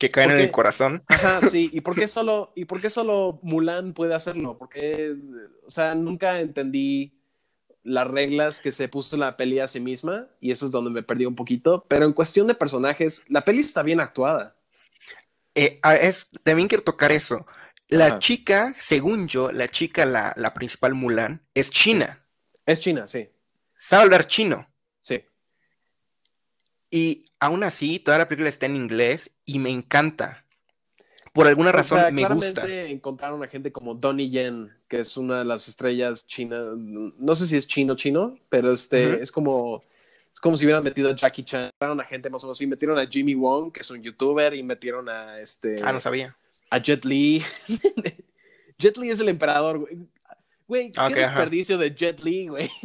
Que caen ¿Por en el corazón. ajá sí y por qué solo y por qué solo Mulan puede hacerlo porque o sea nunca entendí las reglas que se puso en la peli a sí misma y eso es donde me perdí un poquito pero en cuestión de personajes la peli está bien actuada Eh, ah, es, también quiero tocar eso. La Ajá. chica, según yo, la chica, la, la principal Mulan, es china. es China sí Sabe hablar chino. sí Y aún así, toda la película está en inglés y me encanta. Por alguna O razón sea, me gusta. encontraron a gente como Donnie Yen, que es una de las estrellas chinas. No sé si es chino chino, pero este es como es como si hubieran metido a Jackie Chan, metieron a gente más o menos así, metieron a Jimmy Wong, que es un youtuber, y metieron a este Ah, no sabía. a Jet Li. Jet Li es el emperador, güey. Güey, qué Ok, ajá. desperdicio de Jet Li, güey.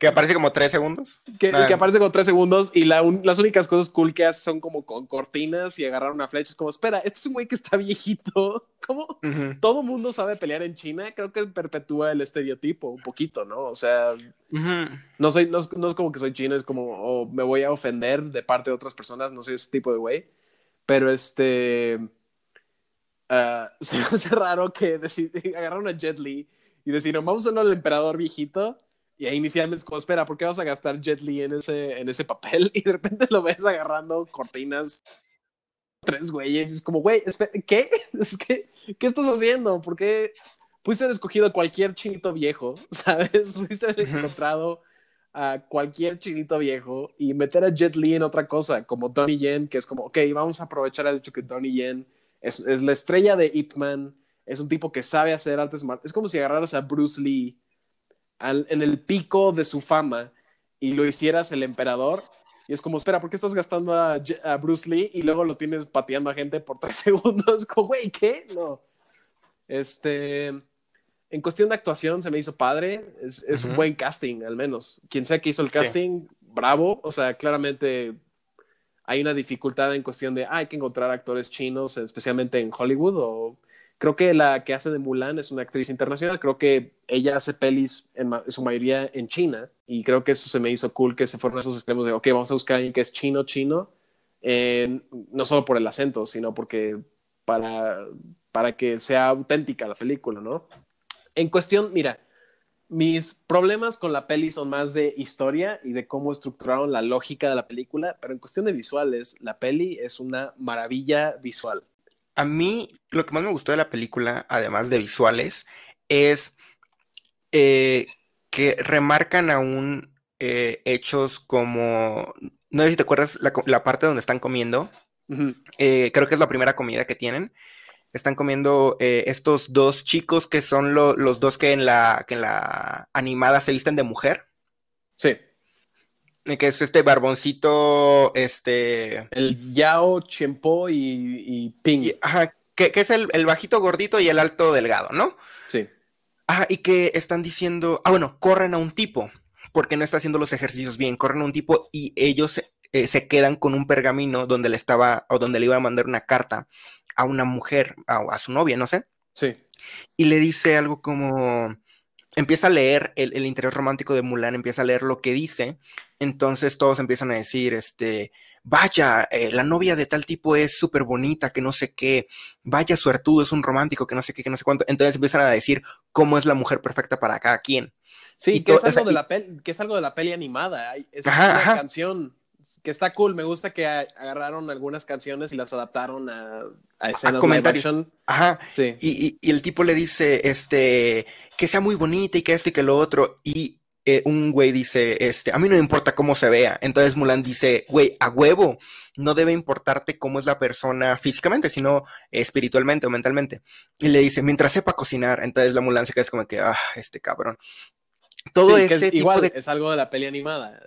Que aparece como tres segundos. Que, que aparece con tres segundos y la un- las únicas cosas cool que hace son como con cortinas y agarrar una flecha. Es como, espera, este es un güey que está viejito. ¿Cómo? Ujú, todo mundo sabe pelear en China, creo que perpetúa el estereotipo un poquito, ¿no? O sea, ujú. no, soy, no, es, no es como que soy chino, es como, o me voy a ofender de parte de otras personas, no soy ese tipo de güey. Pero este. ah, se me hace raro que agarraron a Jet Li y decidieron, vamos a al emperador viejito. Y ahí inicialmente es como, espera, ¿por qué vas a gastar Jet Li en ese, en ese papel? Y de repente lo ves agarrando cortinas, tres güeyes, y es como, güey, ¿qué? Es que, ¿qué estás haciendo? ¿Por qué pudiste haber escogido cualquier chinito viejo, ¿sabes? Pudiste haber encontrado a cualquier chinito viejo y meter a Jet Li en otra cosa, como Donnie Yen, que es como, ok, vamos a aprovechar el hecho que Donnie Yen es, es la estrella de Ip Man, es un tipo que sabe hacer artes marciales. Es como si agarraras a Bruce Lee al- en el pico de su fama y lo hicieras el emperador. Y es como, espera, ¿por qué estás gastando a, a Bruce Lee y luego lo tienes pateando a gente por tres segundos? Como, güey, ¿qué? No. Este, en cuestión de actuación se me hizo padre. Es, es un buen casting, al menos. Quien sea que hizo el Sí. casting, bravo. O sea, claramente hay una dificultad en cuestión de, ah, hay que encontrar actores chinos, especialmente en Hollywood. O creo que la que hace de Mulan es una actriz internacional. Creo que ella hace pelis en, en su mayoría en China. Y creo que eso se me hizo cool que se fueron esos extremos de, ok, vamos a buscar a alguien que es chino, chino. eh, no solo por el acento, sino porque para, para que sea auténtica la película, ¿no? En cuestión, mira, mis problemas con la peli son más de historia y de cómo estructuraron la lógica de la película, pero en cuestión de visuales, la peli es una maravilla visual. A mí lo que más me gustó de la película, además de visuales, es eh, que remarcan aún eh, hechos como, no sé si te acuerdas la, parte donde están comiendo, eh, creo que es la primera comida que tienen. Están comiendo eh, estos dos chicos que son lo- los dos que en la, que en la animada se visten de mujer, Sí, que es este barboncito, este, el Yao, Chempo y, y Ping. y- ajá, que, que es el, el bajito gordito y el alto delgado, ¿no? Sí, Ah, y que están diciendo, ah, bueno, corren a un tipo, porque no está haciendo los ejercicios bien, corren a un tipo y ellos eh, se quedan con un pergamino donde le estaba, o donde le iba a mandar una carta a una mujer, a, a su novia, no sé, sí, y le dice algo como, empieza a leer el, el interés romántico de Mulan, empieza a leer lo que dice, Entonces todos empiezan a decir, este, vaya, eh, la novia de tal tipo es súper bonita, que no sé qué, vaya suertudo, es un romántico, que no sé qué, que no sé cuánto. Entonces empiezan a decir cómo es la mujer perfecta para cada quien. Sí, que, es algo de la peli, que es algo de la peli animada. Es una canción que está cool. Me gusta que agarraron algunas canciones y las adaptaron a, a escenas de Ajá. Sí. Y, y, el tipo le dice, este, que sea muy bonita y que esto y que lo otro. Y eh, un güey dice, este, a mí no me importa cómo se vea. Entonces Mulan dice, güey, a huevo, no debe importarte cómo es la persona físicamente, sino espiritualmente o mentalmente. Y le dice, mientras sepa cocinar. Entonces la Mulan se queda como que, ah, este cabrón. Todo ese tipo igual, de... es algo de la peli animada.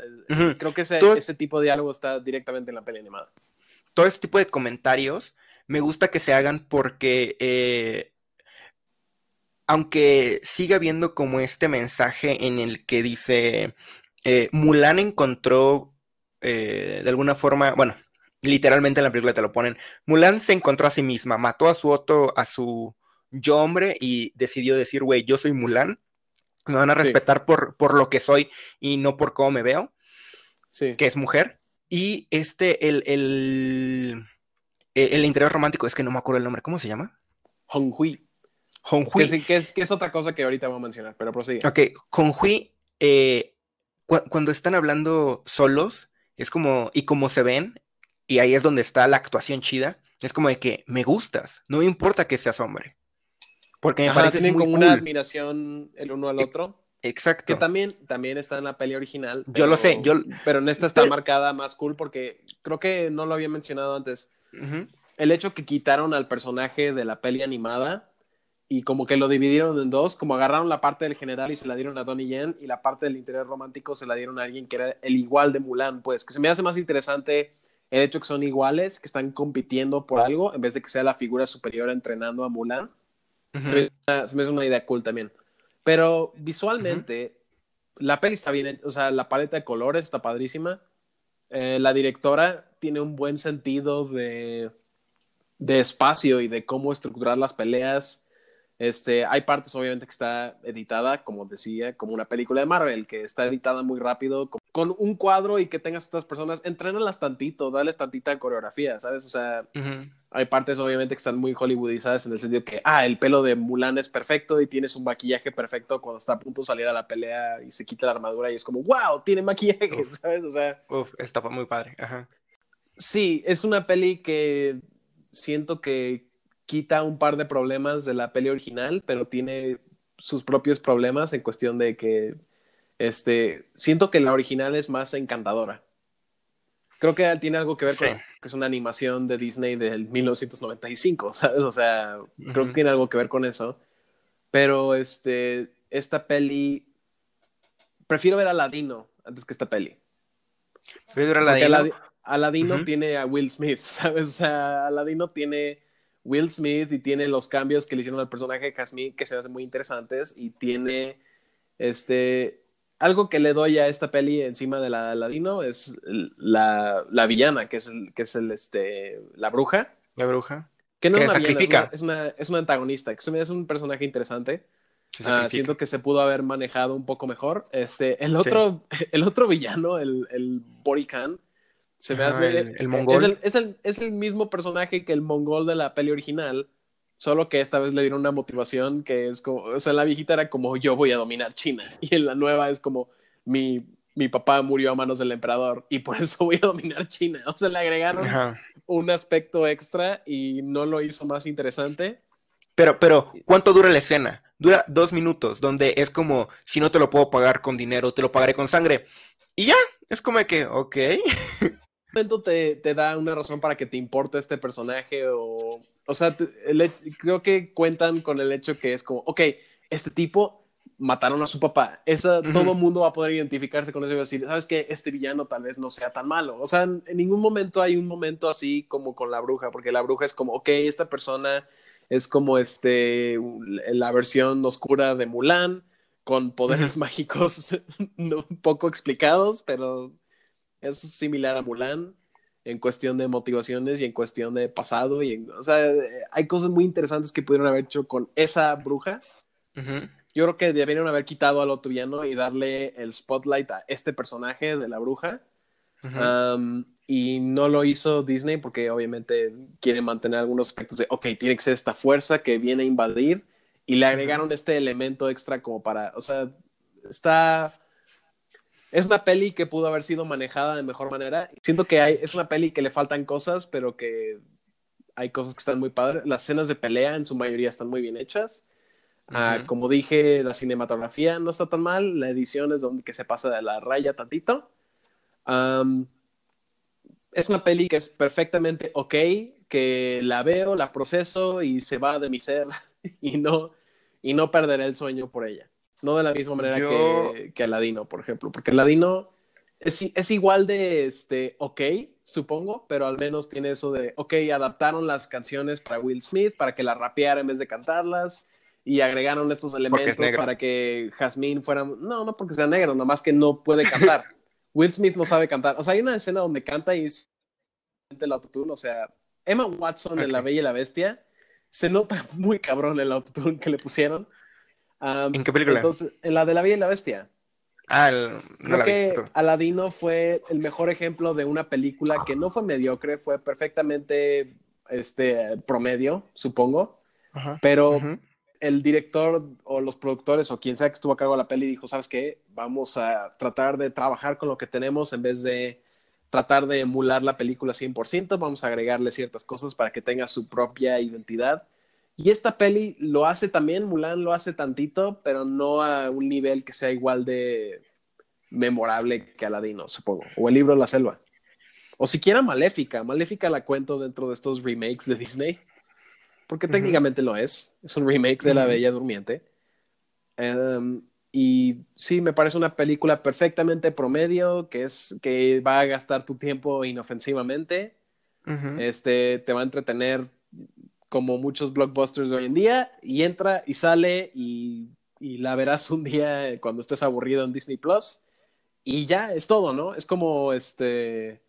Creo que ese, ese tipo de diálogo está directamente en la peli animada. Todo ese tipo de comentarios me gusta que se hagan porque eh, aunque siga habiendo como este mensaje en el que dice, eh, Mulan encontró eh, de alguna forma, bueno, literalmente en la película te lo ponen, Mulan se encontró a sí misma, mató a su otro, a su yo hombre y decidió decir, güey, yo soy Mulan, me van a respetar por, por lo que soy y no por cómo me veo, sí. que es mujer. Y este, el, el, el, interior romántico, es que no me acuerdo el nombre, ¿cómo se llama? Hong Hui. Honghui. Que, es, que es otra cosa que ahorita voy a mencionar, pero prosigue. Ok, Honghui, eh, cuando están hablando solos, es como, y como se ven, y ahí es donde está la actuación chida, es como de que me gustas, no me importa que seas hombre. Porque me parece tienen como una admiración el uno al e, otro. Exacto. Que también, también está en la peli original. yo lo sé, yo... Pero en esta está marcada más cool porque creo que no lo había mencionado antes. El hecho que quitaron al personaje de la peli animada y como que lo dividieron en dos, como agarraron la parte del general y se la dieron a Donnie Yen y la parte del interés romántico se la dieron a alguien que era el igual de Mulan, pues que se me hace más interesante el hecho que son iguales, que están compitiendo por algo, en vez de que sea la figura superior entrenando a Mulan. Se, me, hace una idea cool también. Pero visualmente, la peli está bien, o sea, la paleta de colores está padrísima. Eh, la directora tiene un buen sentido de, de espacio y de cómo estructurar las peleas este, hay partes, obviamente, que está editada, como decía, como una película de Marvel, que está editada muy rápido, con, un cuadro y que tengas estas personas, entrénalas tantito, dales tantita coreografía, ¿sabes? O sea, hay partes, obviamente, que están muy hollywoodizadas en el sentido que, ah, el pelo de Mulan es perfecto y tienes un maquillaje perfecto cuando está a punto de salir a la pelea y se quita la armadura y es como, wow, tiene maquillaje, ¿sabes? O sea. Uf, está muy padre, ajá. Sí, es una peli que siento que quita un par de problemas de la peli original, pero tiene sus propios problemas en cuestión de que este, siento que la original es más encantadora. Creo que tiene algo que ver con que es una animación de Disney del 1995, ¿sabes? O sea, creo que tiene algo que ver con eso. Pero este, esta peli, prefiero ver a Aladino antes que esta peli. Prefiero ver a Aladino. Aladino tiene a Will Smith, ¿sabes? O sea, Aladino tiene Will Smith y tiene los cambios que le hicieron al personaje de Jasmine que se hacen muy interesantes y tiene este algo que le doy a esta peli encima de la Ladino es la, la villana que es el, que es el este la bruja. La bruja. Que no es una sacrifica. es, una, es, una, antagonista que se me hace un personaje interesante. Ah, siento que se pudo haber manejado un poco mejor. Este el otro el otro villano el, el Borican se me hace. El, mongol. Es el, es, el, mismo personaje que el mongol de la peli original, solo que esta vez le dieron una motivación que es como. O sea, la viejita era como yo voy a dominar China. Y en la nueva es como mi, mi papá murió a manos del emperador y por eso voy a dominar China. O sea, le agregaron un aspecto extra y no lo hizo más interesante. Pero, pero, ¿cuánto dura la escena? Dura dos minutos, donde es como, si no te lo puedo pagar con dinero, te lo pagaré con sangre. Y ya, es como que, ok. momento te, te, da una razón para que te importe este personaje o, o sea, creo que cuentan con el hecho que es como, ok, este tipo mataron a su papá. Esa, Todo mundo va a poder identificarse con eso y decir, sabes que este villano tal vez no sea tan malo. O sea, en, ningún momento hay un momento así como con la bruja, porque la bruja es como, ok, esta persona es como este, la versión oscura de Mulan, con poderes mágicos poco explicados, pero es similar a Mulan en cuestión de motivaciones y en cuestión de pasado. Y o sea, hay cosas muy interesantes que pudieron haber hecho con esa bruja. yo creo que deberían haber quitado al otro villano y darle el spotlight a este personaje de la bruja. Um, y no lo hizo Disney porque obviamente quiere mantener algunos aspectos de, ok, tiene que ser esta fuerza que viene a invadir y le agregaron este elemento extra como para, o sea, está... Es una peli que pudo haber sido manejada de mejor manera. Siento que hay, es una peli que le faltan cosas, pero que hay cosas que están muy padres. Las escenas de pelea en su mayoría están muy bien hechas. Ah, como dije, la cinematografía no está tan mal, la edición es donde que se pasa de la raya tantito. es una peli que es perfectamente ok, que la veo, la proceso y se va de mi ser y no, y no perderé el sueño por ella. No de la misma manera que, que Aladino, por ejemplo, porque Aladino es, es igual de este, ok, supongo, pero al menos tiene eso de, ok, adaptaron las canciones para Will Smith para que la rapeara en vez de cantarlas y agregaron estos elementos para que Jasmine fuera, no, no porque sea negro, nomás que no puede cantar. Will Smith no sabe cantar. O sea, hay una escena donde canta y es el autotune, o sea, Emma Watson en La Bella y la Bestia se nota muy cabrón el autotune que le pusieron. ¿En qué película? Entonces, en la de La Bella y la Bestia. Ah, el, Creo que Aladino fue el mejor ejemplo de una película que no fue mediocre, fue perfectamente este, promedio, supongo. pero el director o los productores o quien sea que estuvo a cargo de la peli dijo, ¿sabes qué? Vamos a tratar de trabajar con lo que tenemos en vez de tratar de emular la película 100%, vamos a agregarle ciertas cosas para que tenga su propia identidad. Y esta peli lo hace también, Mulan lo hace tantito, pero no a un nivel que sea igual de memorable que Aladino, supongo, o el libro La Selva. O siquiera Maléfica, Maléfica la cuento dentro de estos remakes de Disney porque técnicamente lo es. Es un remake de La Bella Durmiente. Em, y sí, me parece una película perfectamente promedio, que es que va a gastar tu tiempo inofensivamente. Este te va a entretener como muchos blockbusters de hoy en día y entra y sale y, y la verás un día cuando estés aburrido en Disney Plus y ya es todo, ¿no? Es como este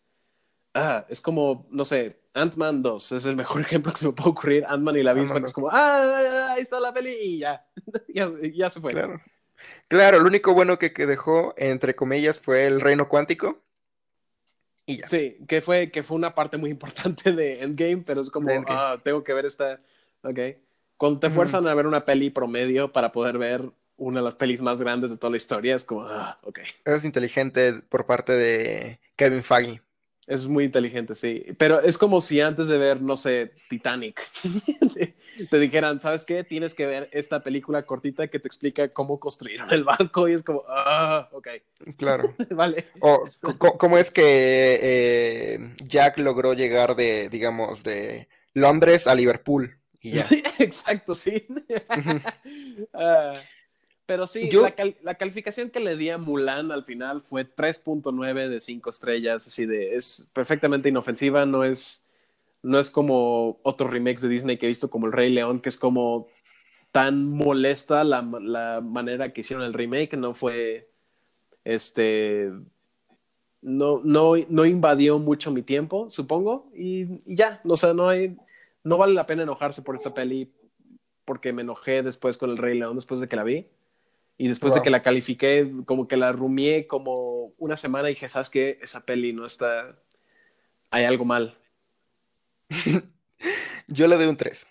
ah, es como no sé, Ant-Man 2 es el mejor ejemplo que se me puede ocurrir. Ant-Man y la misma, que es como, ¡ah! Ahí está la peli y ya. ya, se fue. Claro. Claro, lo único bueno que, que, dejó, entre comillas, fue el reino cuántico. Y ya. Sí, que fue, que fue una parte muy importante de Endgame, pero es como, ah, tengo que ver esta. Ok. Cuando te fuerzan a ver una peli promedio para poder ver una de las pelis más grandes de toda la historia, es como, ah, ok. Es inteligente por parte de Kevin Feige. Es muy inteligente, sí. Pero es como si antes de ver, no sé, Titanic, te, dijeran, ¿sabes qué? Tienes que ver esta película cortita que te explica cómo construyeron el barco y es como, ah, ok. Claro. vale. O cómo es que eh, Jack logró llegar de, digamos, de Londres a Liverpool y ya. exacto, sí. Pero sí, la, calificación que le di a Mulan al final fue 3.9 de 5 estrellas, así de, es perfectamente inofensiva, no es, no es como otros remakes de Disney que he visto como El Rey León, que es como tan molesta la, manera que hicieron el remake, no fue, este, no, no, no invadió mucho mi tiempo, supongo, y, ya, o sea, no hay, no vale la pena enojarse por esta peli porque me enojé después con El Rey León, después de que la vi. Y después de que la califiqué, como que la rumié como una semana y dije, ¿sabes qué? Esa peli no está... Hay algo mal. Yo le doy un 3.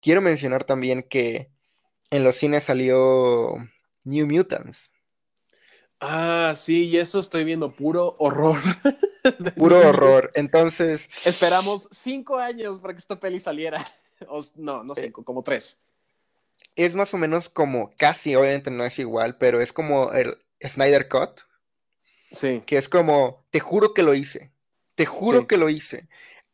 Quiero mencionar también que en los cines salió New Mutants. Ah, sí, y eso estoy viendo puro horror. puro horror. Entonces. Esperamos cinco años para que esta peli saliera. no, no cinco, como tres es más o menos como, casi, obviamente no es igual, pero es como el Snyder Cut. Sí. Que es como, te juro que lo hice. Te juro que lo hice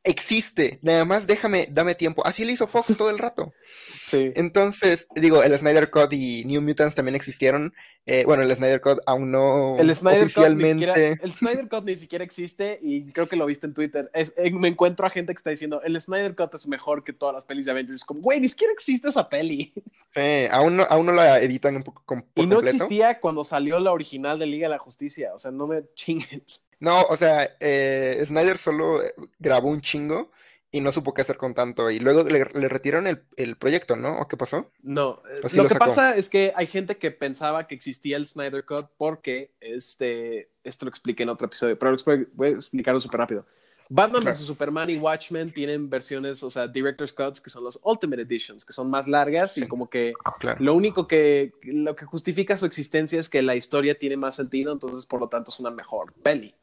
existe, nada más déjame, dame tiempo. Así le hizo Fox todo el rato. Sí. Entonces, digo, el Snyder Cut y New Mutants también existieron. Eh, bueno, el Snyder Cut aún no el Snyder oficialmente. el Snyder Cut ni siquiera existe y creo que lo viste en Twitter. Eh, me encuentro a gente que está diciendo, el Snyder Cut es mejor que todas las pelis de Avengers. Como, güey, ni siquiera existe esa peli. Sí, aún no, aún no la editan un poco Y no existía cuando salió la original de Liga de la Justicia. O sea, no me chingues. No, o sea, eh, Snyder solo grabó un chingo y no supo qué hacer con tanto. Y luego le, retiraron el, proyecto, ¿no? ¿O qué pasó? No, lo, que pasa es que hay gente que pensaba que existía el Snyder Cut porque, este, esto lo expliqué en otro episodio, pero voy a explicarlo súper rápido. Batman vs. Superman y Watchmen tienen versiones, o sea, Director's Cuts, que son los Ultimate Editions, que son más largas y como que lo único que, lo que justifica su existencia es que la historia tiene más sentido, entonces por lo tanto es una mejor peli.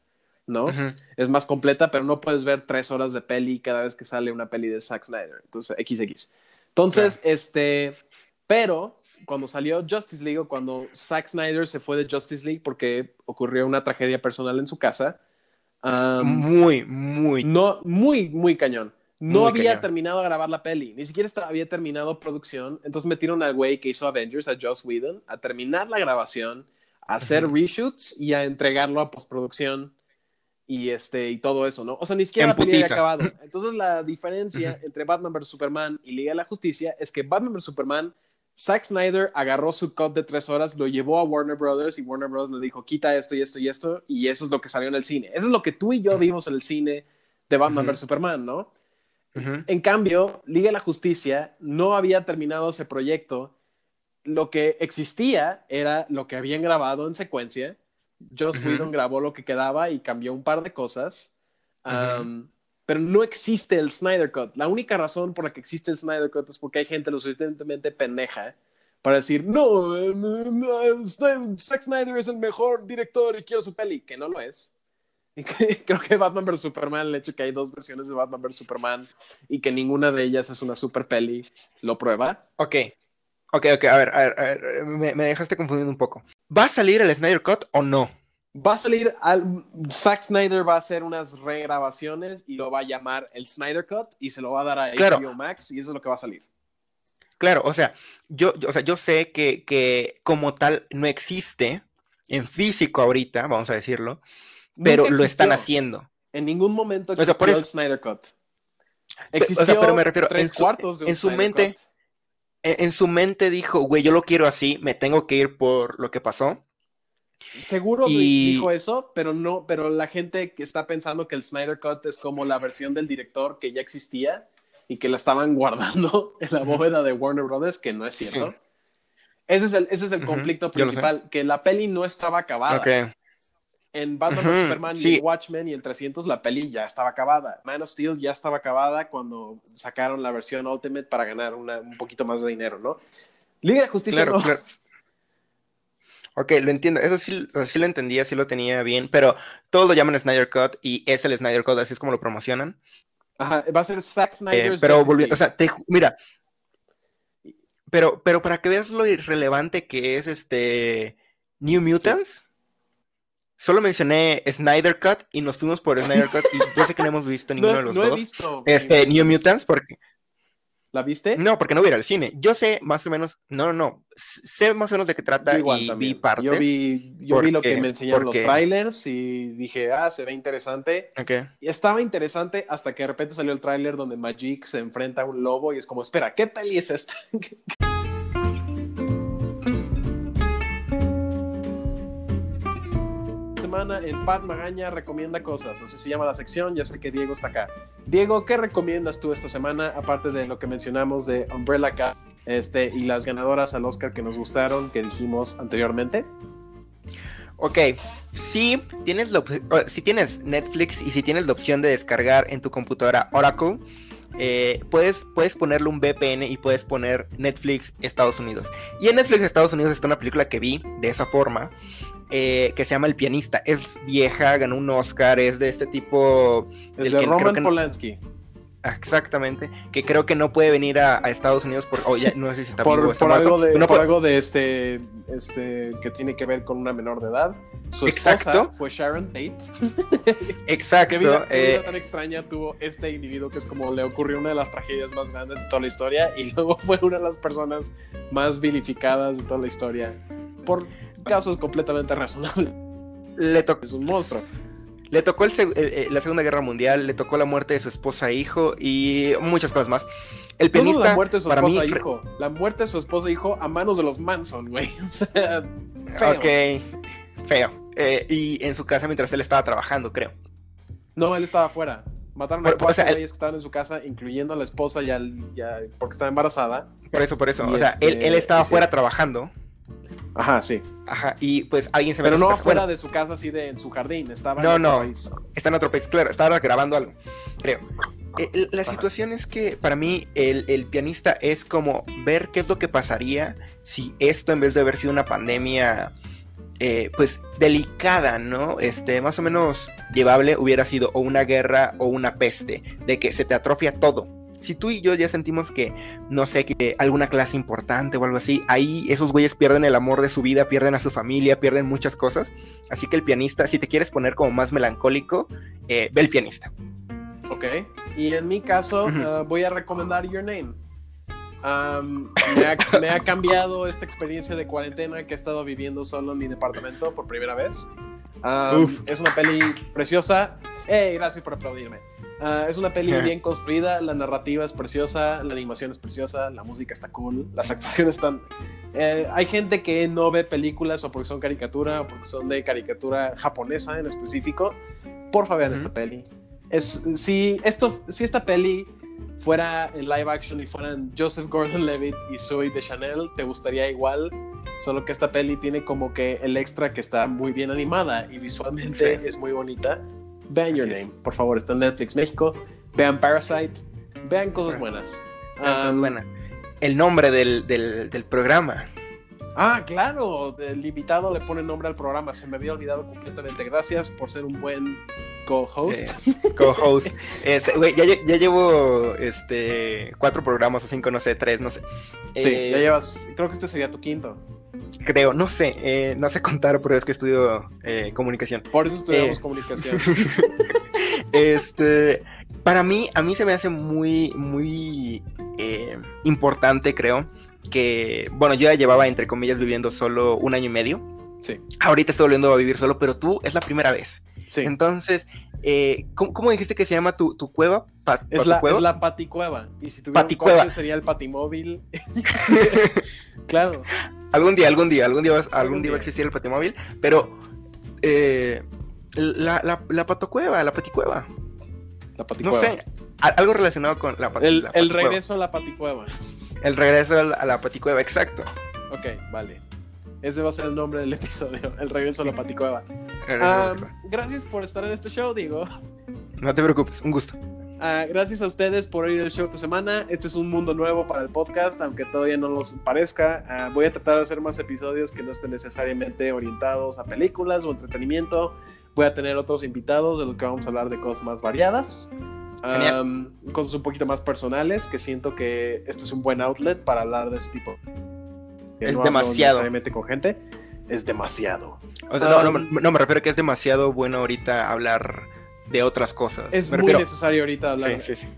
¿No? Es más completa, pero no puedes ver tres horas de peli cada vez que sale una peli de Zack Snyder. Entonces, XX. Entonces, este, pero cuando salió Justice League o cuando Zack Snyder se fue de Justice League porque ocurrió una tragedia personal en su casa. muy, muy. No, muy, muy cañón. No había terminado de grabar la peli, ni siquiera había terminado producción. Entonces metieron al güey que hizo Avengers, a Joss Whedon, a terminar la grabación, a hacer reshoots y a entregarlo a postproducción y este y todo eso, ¿no? O sea, ni siquiera la había acabado. Entonces la diferencia entre Batman vs Superman y Liga de la Justicia es que Batman vs Superman Zack Snyder agarró su cut de tres horas, lo llevó a Warner Brothers y Warner Brothers le dijo, quita esto y esto y esto, y eso es lo que salió en el cine. Eso es lo que tú y yo vimos en el cine de Batman vs. Superman, ¿no? En cambio, Liga de la Justicia no había terminado ese proyecto. Lo que existía era lo que habían grabado en secuencia Joss Whedon grabó lo que quedaba y cambió un par de cosas. pero no existe el Snyder Cut. La única razón por la que existe el Snyder Cut es porque hay gente lo suficientemente pendeja para decir, no, Zack Snyder es el mejor director y quiero su peli, que no lo es. Y creo que Batman vs. Superman, el hecho que hay dos versiones de Batman vs. Superman y que ninguna de ellas es una super peli, lo prueba. Ok, ok, ok, a ver, a ver, me, me dejaste confundiendo un poco. ¿Va a salir el Snyder Cut o no? Va a salir, al, Zack Snyder va a hacer unas regrabaciones y lo va a llamar el Snyder Cut y se lo va a dar a HBO Max y eso es lo que va a salir. Claro, o sea, yo, o sea, yo sé que, que, como tal no existe en físico ahorita, vamos a decirlo, pero lo están haciendo. En ningún momento existió el Snyder Cut. Existió pero me refiero, tres cuartos de en su mente, en, su mente dijo, güey, yo lo quiero así, me tengo que ir por lo que pasó. Seguro dijo eso, pero no, pero la gente que está pensando que el Snyder Cut es como la versión del director que ya existía y que la estaban guardando en la bóveda de Warner Brothers, que no es cierto. Ese es el, ese es el conflicto principal, que la peli no estaba acabada. En Batman Superman y Watchmen y en 300 la peli ya estaba acabada. Man of Steel ya estaba acabada cuando sacaron la versión Ultimate para ganar un poquito más de dinero, ¿no? Liga de Justicia no. Ok, lo entiendo. Eso sí, sí lo entendía, sí lo tenía bien, pero todos lo llaman Snyder Cut y es el Snyder Cut, así es como lo promocionan. Ajá, va a ser Zack Snyder. Eh, pero volviendo, o sea, te, mira, pero, pero para que veas lo irrelevante que es este New Mutants, Solo mencioné Snyder Cut y nos fuimos por Snyder Cut y yo sé que no hemos visto ninguno de los no dos. He visto, este, New Mutants, porque. ¿La viste? No, porque no voy a ir al cine. Yo sé más o menos, no, no, no, sé más o menos de qué trata y vi partes. Yo vi, yo vi lo que me enseñaron los trailers y dije, ah, se ve interesante. Okay. Y estaba interesante hasta que de repente salió el tráiler donde Magic se enfrenta a un lobo y es como, espera, ¿qué peli es esta? en Pat Magaña recomienda cosas, así se llama la sección, ya sé que Diego está acá. Diego, ¿qué recomiendas tú esta semana, aparte de lo que mencionamos de Umbrella Academy este, y las ganadoras al Oscar que nos gustaron, que dijimos anteriormente? Ok, si tienes, si tienes Netflix y si tienes la opción de descargar en tu computadora Oracle, eh, puedes, puedes ponerle un VPN y puedes poner Netflix Estados Unidos. Y en Netflix Estados Unidos está una película que vi de esa forma. Eh, que se llama El Pianista. Es vieja, ganó un Oscar, es de este tipo... Es de Roman Polanski. Exactamente, que creo que no puede venir a, Estados Unidos por, oh, no sé si está por, algo de, por, algo de este, este que tiene que ver con una menor de edad. Su Exacto. fue Sharon Tate. Exacto. ¿Qué vida, eh, tan extraña tuvo este individuo que es como le ocurrió una de las tragedias más grandes de toda la historia y luego fue una de las personas más vilificadas de toda la historia por casos completamente razonables. Le tocó. Es un monstruo. Le tocó el, la Segunda Guerra Mundial, le tocó la muerte de su esposa e hijo y muchas cosas más. El pianista. la muerte de su esposa e hijo. La muerte de su esposa e hijo a manos de los Manson, güey. O sea, feo. Ok, feo. Eh, y en su casa mientras él estaba trabajando, creo. No, él estaba afuera. Mataron a cuatro güeyes que estaban en su casa, incluyendo a la esposa ya, ya porque estaba embarazada. Por eso, por eso. o sea, él, él, este, estaba fuera trabajando. Ajá, sí. Ajá, y pues alguien se Pero no afuera de su casa, así de en su jardín, estaba no, en otro no, país. Está en otro país, claro, estaba grabando algo, creo. Eh, la situación es que para mí el, el, pianista es como ver qué es lo que pasaría si esto en vez de haber sido una pandemia eh, pues delicada, ¿no? Este, más o menos llevable hubiera sido o una guerra o una peste, de que se te atrofia todo. Si tú y yo ya sentimos que, no sé, que alguna clase importante o algo así, ahí esos güeyes pierden el amor de su vida, pierden a su familia, pierden muchas cosas. Así que el pianista, si te quieres poner como más melancólico, eh, ve el pianista. Ok. Y en mi caso, uh, voy a recomendar Your Name me, ha, cambiado esta experiencia de cuarentena que he estado viviendo solo en mi departamento por primera vez. es una peli preciosa. Hey, gracias por aplaudirme. Ah, es una peli bien construida, la narrativa es preciosa, la animación es preciosa, la música está cool, las actuaciones están... Eh, hay gente que no ve películas o porque son caricatura o porque son de caricatura japonesa en específico. Por favor, vean esta peli. Es, si, esto, si esta peli fuera en live action y fueran Joseph Gordon-Levitt y Zoe de Chanel, te gustaría igual, solo que esta peli tiene como que el extra que está muy bien animada y visualmente es muy bonita. Vean Your Name, por favor, está en Netflix México. Vean Parasite, vean cosas buenas. El nombre del, del programa. Ah, claro, el invitado le pone nombre al programa, se me había olvidado completamente. Gracias por ser un buen co-host. Eh, co-host. Este, ya, ya, llevo este, cuatro programas o cinco, no sé, tres, no sé. Sí, ya eh, llevas, creo que este sería tu quinto. Creo, no sé, eh, no sé contar, pero es que estudio comunicación. Por eso estudiamos comunicación. este, para mí, a mí se me hace muy, muy importante, creo que, bueno, yo ya llevaba, entre comillas, viviendo solo un año y medio. Sí. Ahorita estoy volviendo a vivir solo, pero tú es la primera vez. Sí. Entonces, eh, ¿cómo, dijiste que se llama tu, cueva? es, la, es la paticueva. Y si tuviera paticueva. un sería el patimóvil. claro. Algún día, algún día, algún día, va, algún, día va a existir el patimóvil, pero eh, la, la, la patocueva, la paticueva. La paticueva. No sé, algo relacionado con la, el, el regreso a la paticueva. El regreso a la paticueva, exacto. Ok, vale. Ese va a ser el nombre del episodio, el regreso a la paticueva. gracias por estar en este show, digo. No te preocupes, un gusto. Ah, gracias a ustedes por oír el show esta semana. Este es un mundo nuevo para el podcast, aunque todavía no nos parezca. Ah, voy a tratar de hacer más episodios que no estén necesariamente orientados a películas o entretenimiento. Voy a tener otros invitados de los que vamos a hablar de cosas más variadas cosas un poquito más personales, que siento que este es un buen outlet para hablar de ese tipo. es demasiado. con gente. Es demasiado. no, me refiero a que es demasiado bueno ahorita hablar de otras cosas. Es muy necesario ahorita hablar. Sí, sí, sí.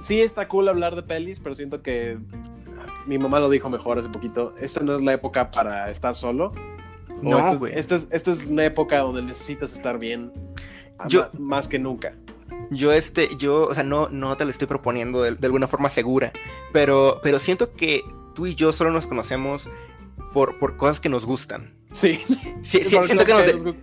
Sí, está cool hablar de pelis, pero siento que mi mamá lo dijo mejor hace poquito. Esta no es la época para estar solo. No, güey. Esta, esta, es, una época donde necesitas estar bien. Yo, más que nunca yo este, yo, o sea, no, no te lo estoy proponiendo de, alguna forma segura, pero, pero siento que tú y yo solo nos conocemos por, por cosas que nos gustan. Sí. sí, siento que nos,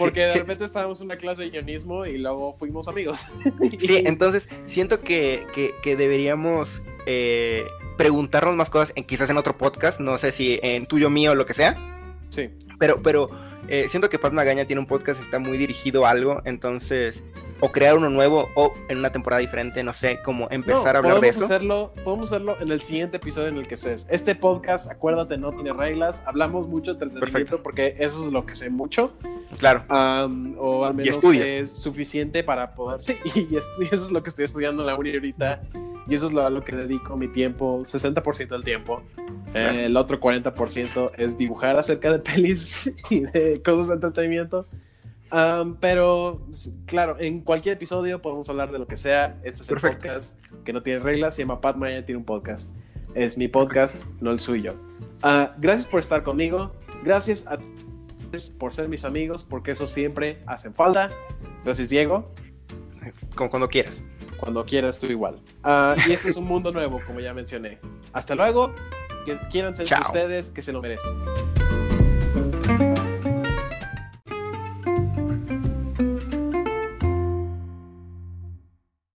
Porque de repente estábamos en una clase de guionismo y luego fuimos amigos. sí, entonces siento que, que, deberíamos eh, preguntarnos más cosas, en, quizás en otro podcast, no sé si en tuyo, mío o lo que sea. Sí. Pero, pero eh, siento que Pat Magaña tiene un podcast, está muy dirigido a algo, entonces o crear uno nuevo o en una temporada diferente, no sé, cómo empezar a hablar de eso. Hacerlo, podemos hacerlo en el siguiente episodio en el que estés. Este podcast, acuérdate, no tiene reglas, hablamos mucho de entretenimiento porque eso es lo que sé mucho. Claro. o al menos es suficiente para poder... Sí, y, eso es lo que estoy estudiando en la uni ahorita y eso es lo, a lo que dedico mi tiempo, 60% del tiempo. Eh, el otro 40% es dibujar acerca de pelis y de cosas de entretenimiento pero, claro, en cualquier episodio podemos hablar de lo que sea. Este es el podcast que no tiene reglas. Se llama Pat Maya, tiene un podcast. Es mi podcast, no el suyo. Ah, gracias por estar conmigo. Gracias a por ser mis amigos, porque eso siempre hacen falta. Gracias, Diego. Como cuando quieras. Cuando quieras, tú igual. Ah, y este es un mundo nuevo, como ya mencioné. Hasta luego. Que quieran ser ustedes, que se lo merecen.